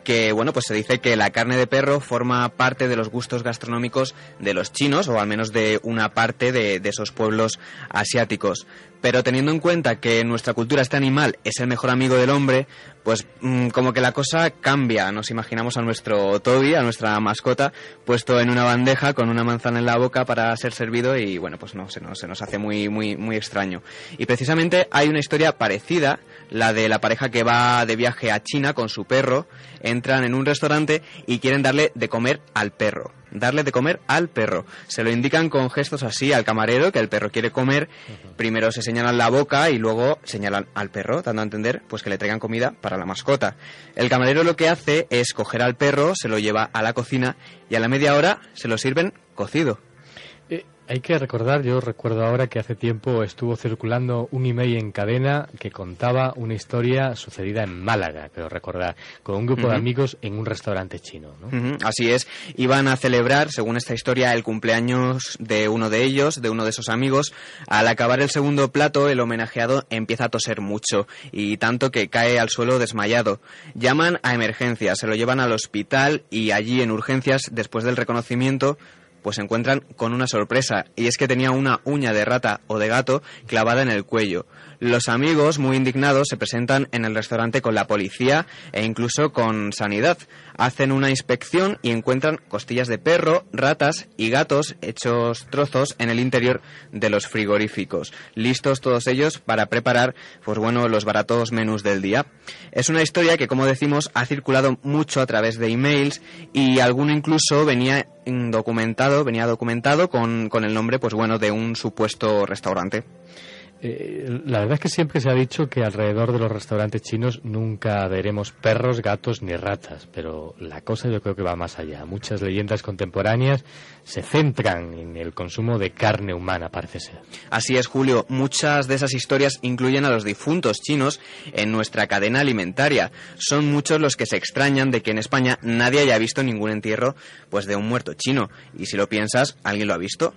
que bueno, pues se dice que la carne de perro forma parte de los gustos gastronómicos de los chinos, o al menos de una parte de, esos pueblos asiáticos. Pero teniendo en cuenta que en nuestra cultura este animal es el mejor amigo del hombre, pues mm, como que la cosa cambia. Nos imaginamos a nuestro Toby, a nuestra mascota, puesto en una bandeja con una manzana en la boca para ser servido y bueno, pues no, se nos, se nos hace muy, muy, muy extraño. Y precisamente hay una historia parecida, la de la pareja que va de viaje a China con su perro, entran en un restaurante y quieren darle de comer al perro darle de comer al perro. Se lo indican con gestos así al camarero que el perro quiere comer. Primero se señalan la boca y luego señalan al perro, dando a entender pues que le traigan comida para la mascota. El camarero lo que hace es coger al perro, se lo lleva a la cocina y a la media hora se lo sirven cocido. Hay que recordar, yo recuerdo ahora que hace tiempo estuvo circulando un email en cadena que contaba una historia sucedida en Málaga, creo recordar, con un grupo de amigos en un restaurante chino. Así es, iban a celebrar, según esta historia, el cumpleaños de uno de ellos, de uno de esos amigos. Al acabar el segundo plato, el homenajeado empieza a toser mucho y tanto que cae al suelo desmayado. Llaman a emergencias, se lo llevan al hospital y allí en urgencias, después del reconocimiento, pues se encuentran con una sorpresa, y es que tenía una uña de rata o de gato clavada en el cuello. Los amigos, muy indignados, se presentan en el restaurante con la policía e incluso con sanidad. Hacen una inspección y encuentran costillas de perro, ratas y gatos hechos trozos en el interior de los frigoríficos, listos todos ellos para preparar, pues bueno, los baratos menús del día. Es una historia que, como decimos, ha circulado mucho a través de emails y alguno incluso venía documentado, venía documentado con, con el nombre, pues bueno, de un supuesto restaurante. Eh, la verdad es que siempre se ha dicho que alrededor de los restaurantes chinos nunca veremos perros, gatos ni ratas, pero la cosa yo creo que va más allá. Muchas leyendas contemporáneas se centran en el consumo de carne humana, parece ser. Así es, Julio. Muchas de esas historias incluyen a los difuntos chinos en nuestra cadena alimentaria. Son muchos los que se extrañan de que en España nadie haya visto ningún entierro pues de un muerto chino. Y si lo piensas, ¿alguien lo ha visto?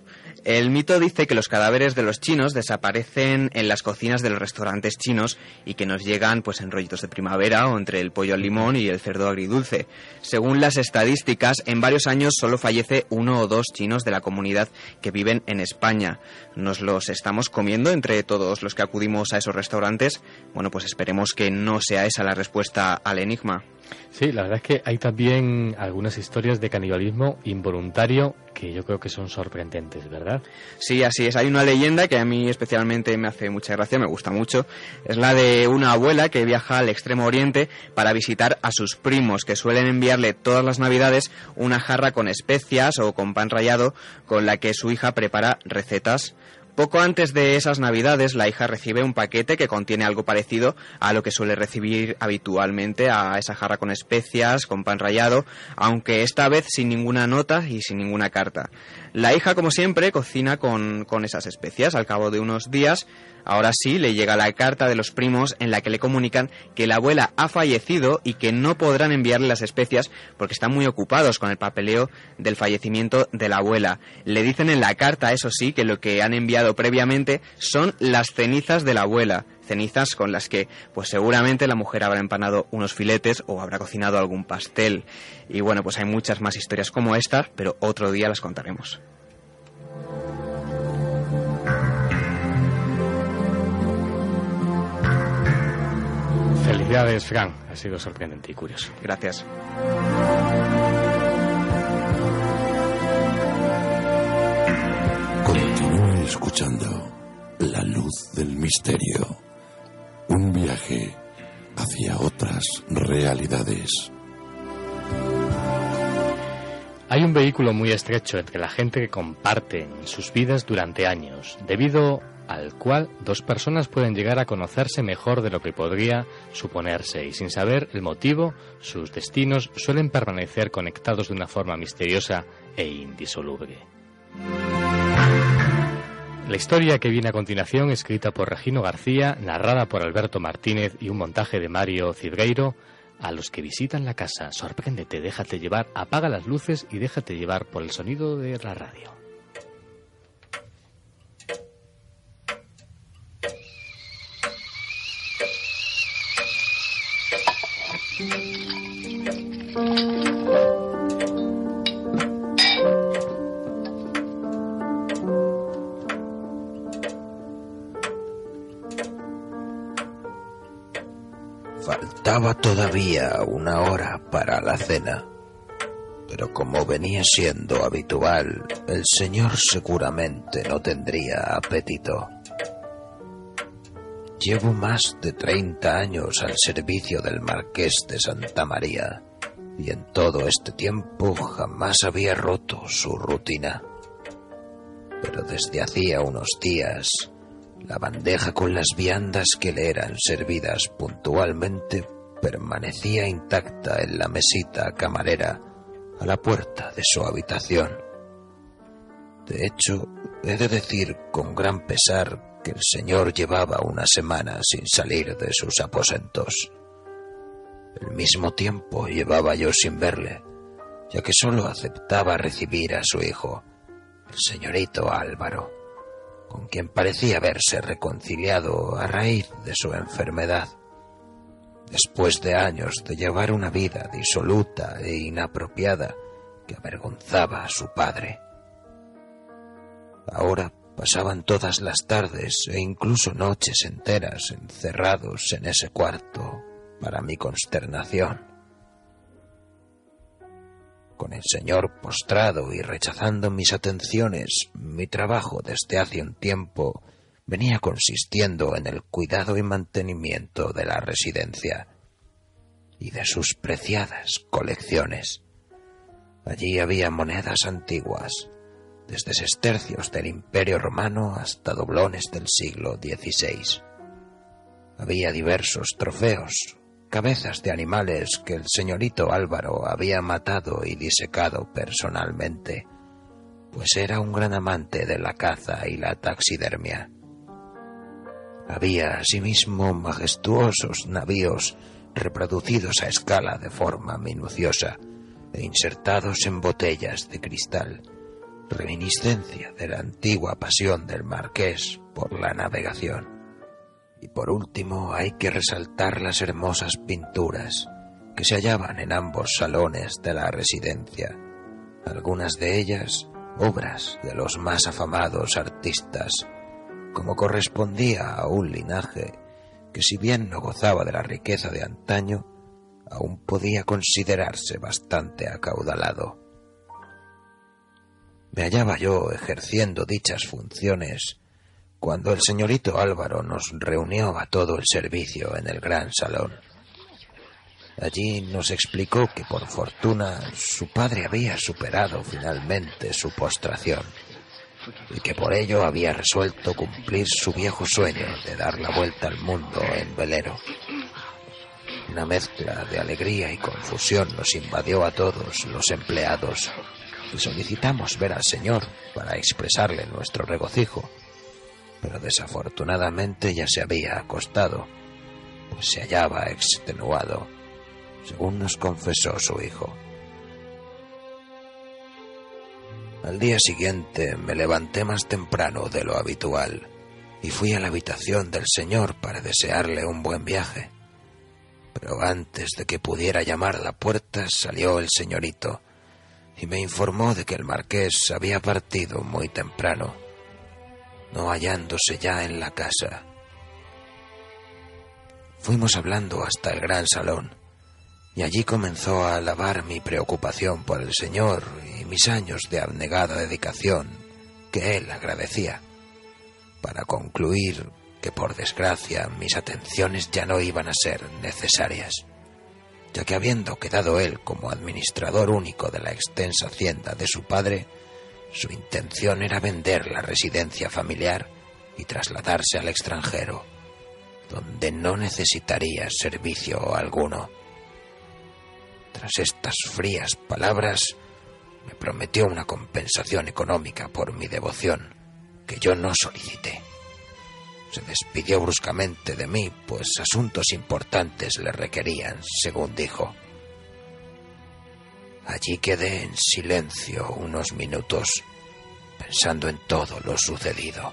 El mito dice que los cadáveres de los chinos desaparecen en las cocinas de los restaurantes chinos y que nos llegan pues en rollitos de primavera o entre el pollo al limón y el cerdo agridulce. Según las estadísticas, en varios años solo fallece uno o dos chinos de la comunidad que viven en España. ¿Nos los estamos comiendo entre todos los que acudimos a esos restaurantes? Bueno, pues esperemos que no sea esa la respuesta al enigma. Sí, la verdad es que hay también algunas historias de canibalismo involuntario que yo creo que son sorprendentes, ¿verdad? Sí, así es. Hay una leyenda que a mí especialmente me hace mucha gracia, me gusta mucho. Es la de una abuela que viaja al extremo oriente para visitar a sus primos, que suelen enviarle todas las navidades una jarra con especias o con pan rallado con la que su hija prepara recetas poco antes de esas navidades, la hija recibe un paquete que contiene algo parecido a lo que suele recibir habitualmente a esa jarra con especias, con pan rallado, aunque esta vez sin ninguna nota y sin ninguna carta. La hija, como siempre, cocina con, con esas especias. Al cabo de unos días, Ahora sí, le llega la carta de los primos en la que le comunican que la abuela ha fallecido y que no podrán enviarle las especias porque están muy ocupados con el papeleo del fallecimiento de la abuela. Le dicen en la carta, eso sí, que lo que han enviado previamente son las cenizas de la abuela cenizas con las que pues seguramente la mujer habrá empanado unos filetes o habrá cocinado algún pastel. Y bueno, pues hay muchas más historias como esta, pero otro día las contaremos. Felicidades, Fran. Ha sido sorprendente y curioso. Gracias. Continúe escuchando La Luz del Misterio. Un viaje hacia otras realidades. Hay un vehículo muy estrecho entre la gente que comparten sus vidas durante años, debido al cual dos personas pueden llegar a conocerse mejor de lo que podría suponerse y sin saber el motivo, sus destinos suelen permanecer conectados de una forma misteriosa e indisoluble. La historia que viene a continuación, escrita por Regino García, narrada por Alberto Martínez y un montaje de Mario Cibreiro, a los que visitan la casa, sorpréndete, déjate llevar, apaga las luces y déjate llevar por el sonido de la radio. Todavía una hora para la cena, pero como venía siendo habitual, el señor seguramente no tendría apetito. Llevo más de 30 años al servicio del marqués de Santa María y en todo este tiempo jamás había roto su rutina. Pero desde hacía unos días la bandeja con las viandas que le eran servidas puntualmente permanecía intacta en la mesita camarera a la puerta de su habitación. De hecho, he de decir con gran pesar que el señor llevaba una semana sin salir de sus aposentos. El mismo tiempo llevaba yo sin verle, ya que sólo aceptaba recibir a su hijo, el señorito Álvaro con quien parecía haberse reconciliado a raíz de su enfermedad. Después de años de llevar una vida disoluta e inapropiada que avergonzaba a su padre. Ahora pasaban todas las tardes e incluso noches enteras encerrados en ese cuarto para mi consternación con el señor postrado y rechazando mis atenciones, mi trabajo desde hace un tiempo venía consistiendo en el cuidado y mantenimiento de la residencia y de sus preciadas colecciones. Allí había monedas antiguas, desde sestercios del Imperio Romano hasta doblones del siglo XVI. Había diversos trofeos, cabezas de animales que el señorito Álvaro había matado y disecado personalmente, pues era un gran amante de la caza y la taxidermia. Había asimismo majestuosos navíos reproducidos a escala de forma minuciosa e insertados en botellas de cristal, reminiscencia de la antigua pasión del marqués por la navegación. Y por último hay que resaltar las hermosas pinturas que se hallaban en ambos salones de la residencia, algunas de ellas obras de los más afamados artistas, como correspondía a un linaje que si bien no gozaba de la riqueza de antaño, aún podía considerarse bastante acaudalado. Me hallaba yo ejerciendo dichas funciones cuando el señorito Álvaro nos reunió a todo el servicio en el gran salón. Allí nos explicó que por fortuna su padre había superado finalmente su postración y que por ello había resuelto cumplir su viejo sueño de dar la vuelta al mundo en velero. Una mezcla de alegría y confusión nos invadió a todos los empleados y solicitamos ver al Señor para expresarle nuestro regocijo pero desafortunadamente ya se había acostado, pues se hallaba extenuado, según nos confesó su hijo. Al día siguiente me levanté más temprano de lo habitual y fui a la habitación del señor para desearle un buen viaje. Pero antes de que pudiera llamar a la puerta salió el señorito y me informó de que el marqués había partido muy temprano no hallándose ya en la casa. Fuimos hablando hasta el gran salón, y allí comenzó a alabar mi preocupación por el Señor y mis años de abnegada dedicación que él agradecía, para concluir que por desgracia mis atenciones ya no iban a ser necesarias, ya que habiendo quedado él como administrador único de la extensa hacienda de su padre, su intención era vender la residencia familiar y trasladarse al extranjero, donde no necesitaría servicio alguno. Tras estas frías palabras, me prometió una compensación económica por mi devoción, que yo no solicité. Se despidió bruscamente de mí, pues asuntos importantes le requerían, según dijo. Allí quedé en silencio unos minutos, pensando en todo lo sucedido.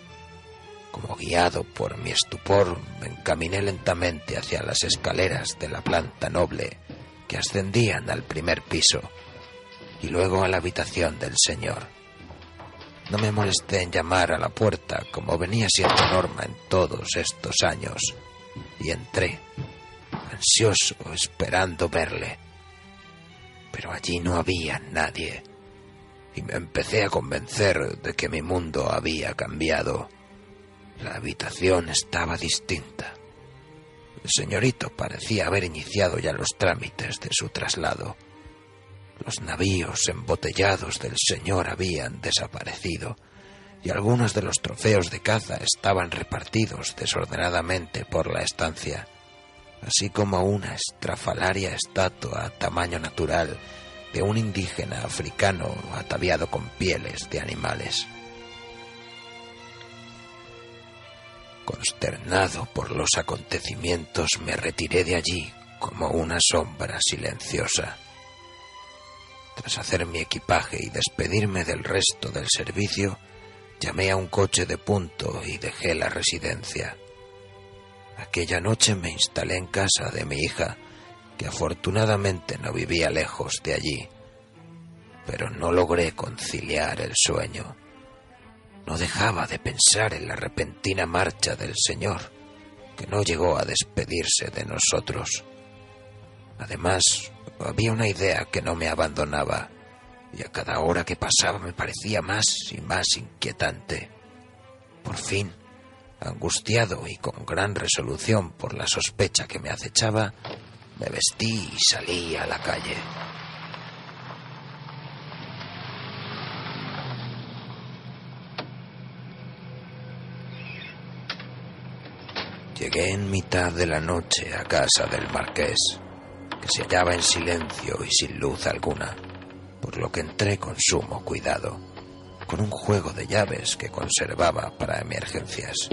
Como guiado por mi estupor, me encaminé lentamente hacia las escaleras de la planta noble que ascendían al primer piso y luego a la habitación del señor. No me molesté en llamar a la puerta como venía siendo norma en todos estos años y entré, ansioso, esperando verle pero allí no había nadie. Y me empecé a convencer de que mi mundo había cambiado. La habitación estaba distinta. El señorito parecía haber iniciado ya los trámites de su traslado. Los navíos embotellados del señor habían desaparecido y algunos de los trofeos de caza estaban repartidos desordenadamente por la estancia así como una estrafalaria estatua a tamaño natural de un indígena africano ataviado con pieles de animales. Consternado por los acontecimientos, me retiré de allí como una sombra silenciosa. Tras hacer mi equipaje y despedirme del resto del servicio, llamé a un coche de punto y dejé la residencia. Aquella noche me instalé en casa de mi hija, que afortunadamente no vivía lejos de allí, pero no logré conciliar el sueño. No dejaba de pensar en la repentina marcha del Señor, que no llegó a despedirse de nosotros. Además, había una idea que no me abandonaba, y a cada hora que pasaba me parecía más y más inquietante. Por fin, Angustiado y con gran resolución por la sospecha que me acechaba, me vestí y salí a la calle. Llegué en mitad de la noche a casa del marqués, que se hallaba en silencio y sin luz alguna, por lo que entré con sumo cuidado, con un juego de llaves que conservaba para emergencias.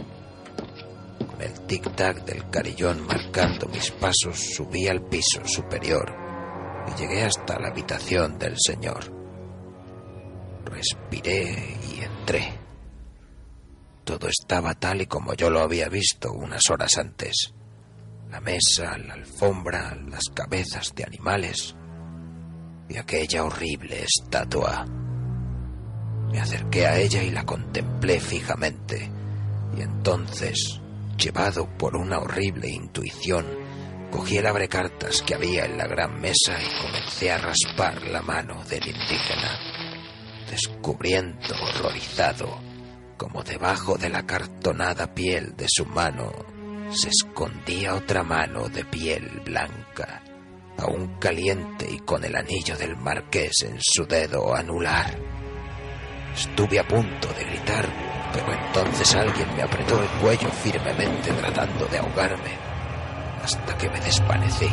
Con el tic-tac del carillón marcando mis pasos, subí al piso superior y llegué hasta la habitación del señor. Respiré y entré. Todo estaba tal y como yo lo había visto unas horas antes. La mesa, la alfombra, las cabezas de animales y aquella horrible estatua. Me acerqué a ella y la contemplé fijamente. Y entonces, llevado por una horrible intuición, cogí el abrecartas que había en la gran mesa y comencé a raspar la mano del indígena, descubriendo horrorizado como debajo de la cartonada piel de su mano se escondía otra mano de piel blanca, aún caliente y con el anillo del marqués en su dedo anular. Estuve a punto de gritar, pero entonces alguien me apretó el cuello firmemente tratando de ahogarme, hasta que me desvanecí.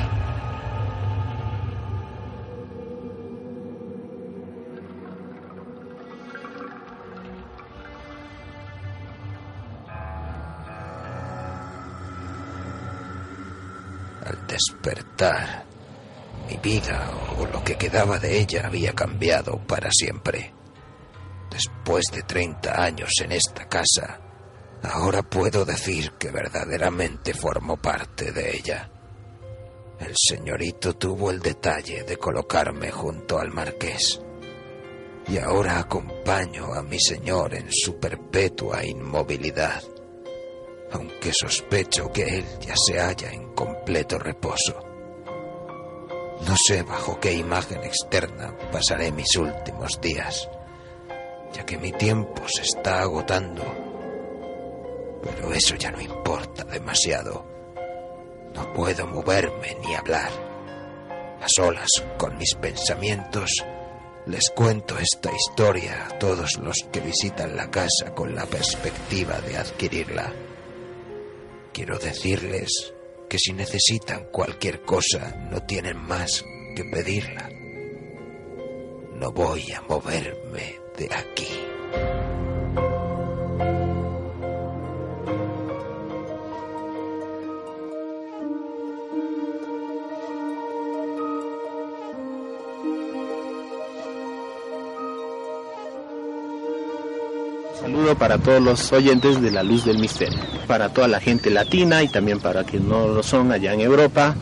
Despertar, mi vida o lo que quedaba de ella había cambiado para siempre. Después de 30 años en esta casa, ahora puedo decir que verdaderamente formo parte de ella. El señorito tuvo el detalle de colocarme junto al marqués. Y ahora acompaño a mi señor en su perpetua inmovilidad aunque sospecho que él ya se halla en completo reposo. No sé bajo qué imagen externa pasaré mis últimos días, ya que mi tiempo se está agotando. Pero eso ya no importa demasiado. No puedo moverme ni hablar. A solas con mis pensamientos, les cuento esta historia a todos los que visitan la casa con la perspectiva de adquirirla. Quiero decirles que si necesitan cualquier cosa no tienen más que pedirla. No voy a moverme de aquí. Saludo para todos los oyentes de La Luz del Misterio, para toda la gente latina y también para quienes no lo son allá en Europa.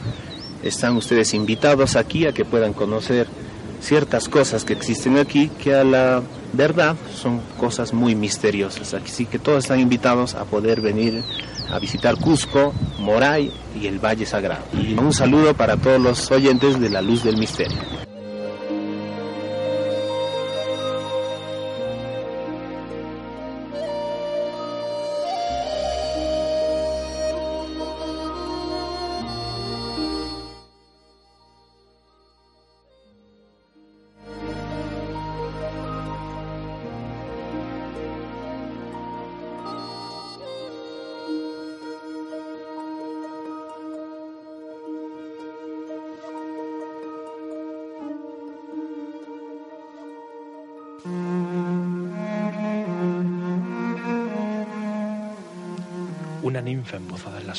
Están ustedes invitados aquí a que puedan conocer ciertas cosas que existen aquí que a la verdad son cosas muy misteriosas. Así que todos están invitados a poder venir a visitar Cusco, Moray y el Valle Sagrado. Y un saludo para todos los oyentes de La Luz del Misterio.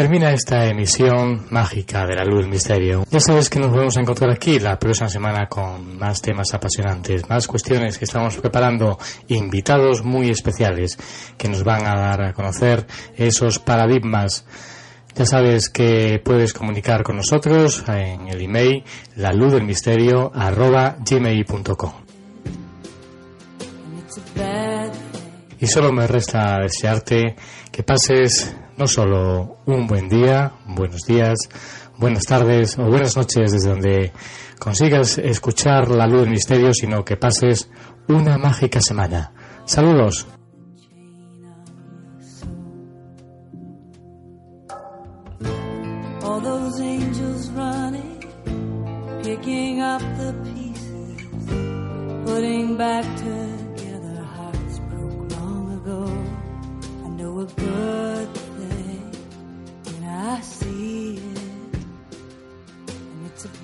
Termina esta emisión mágica de la luz del misterio. Ya sabes que nos vamos a encontrar aquí la próxima semana con más temas apasionantes, más cuestiones que estamos preparando, invitados muy especiales que nos van a dar a conocer esos paradigmas. Ya sabes que puedes comunicar con nosotros en el email la luz del misterio arroba gmail.com. Y solo me resta desearte que pases no solo un buen día, buenos días, buenas tardes o buenas noches desde donde consigas escuchar la luz del misterio, sino que pases una mágica semana. Saludos. Those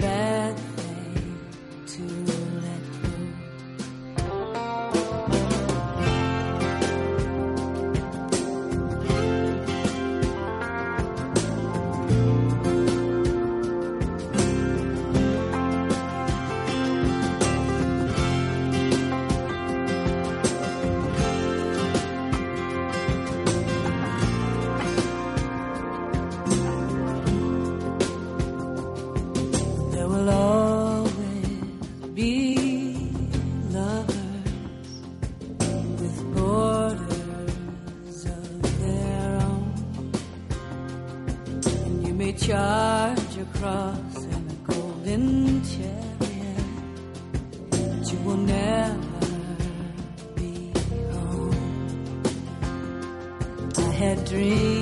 bad charge and a golden chariot, but you will never be home. I had dreams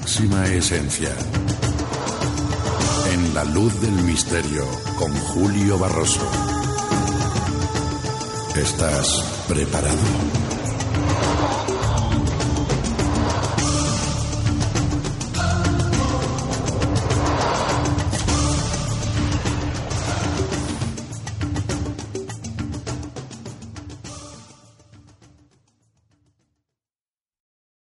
máxima esencia. En la luz del misterio con Julio Barroso. ¿Estás preparado?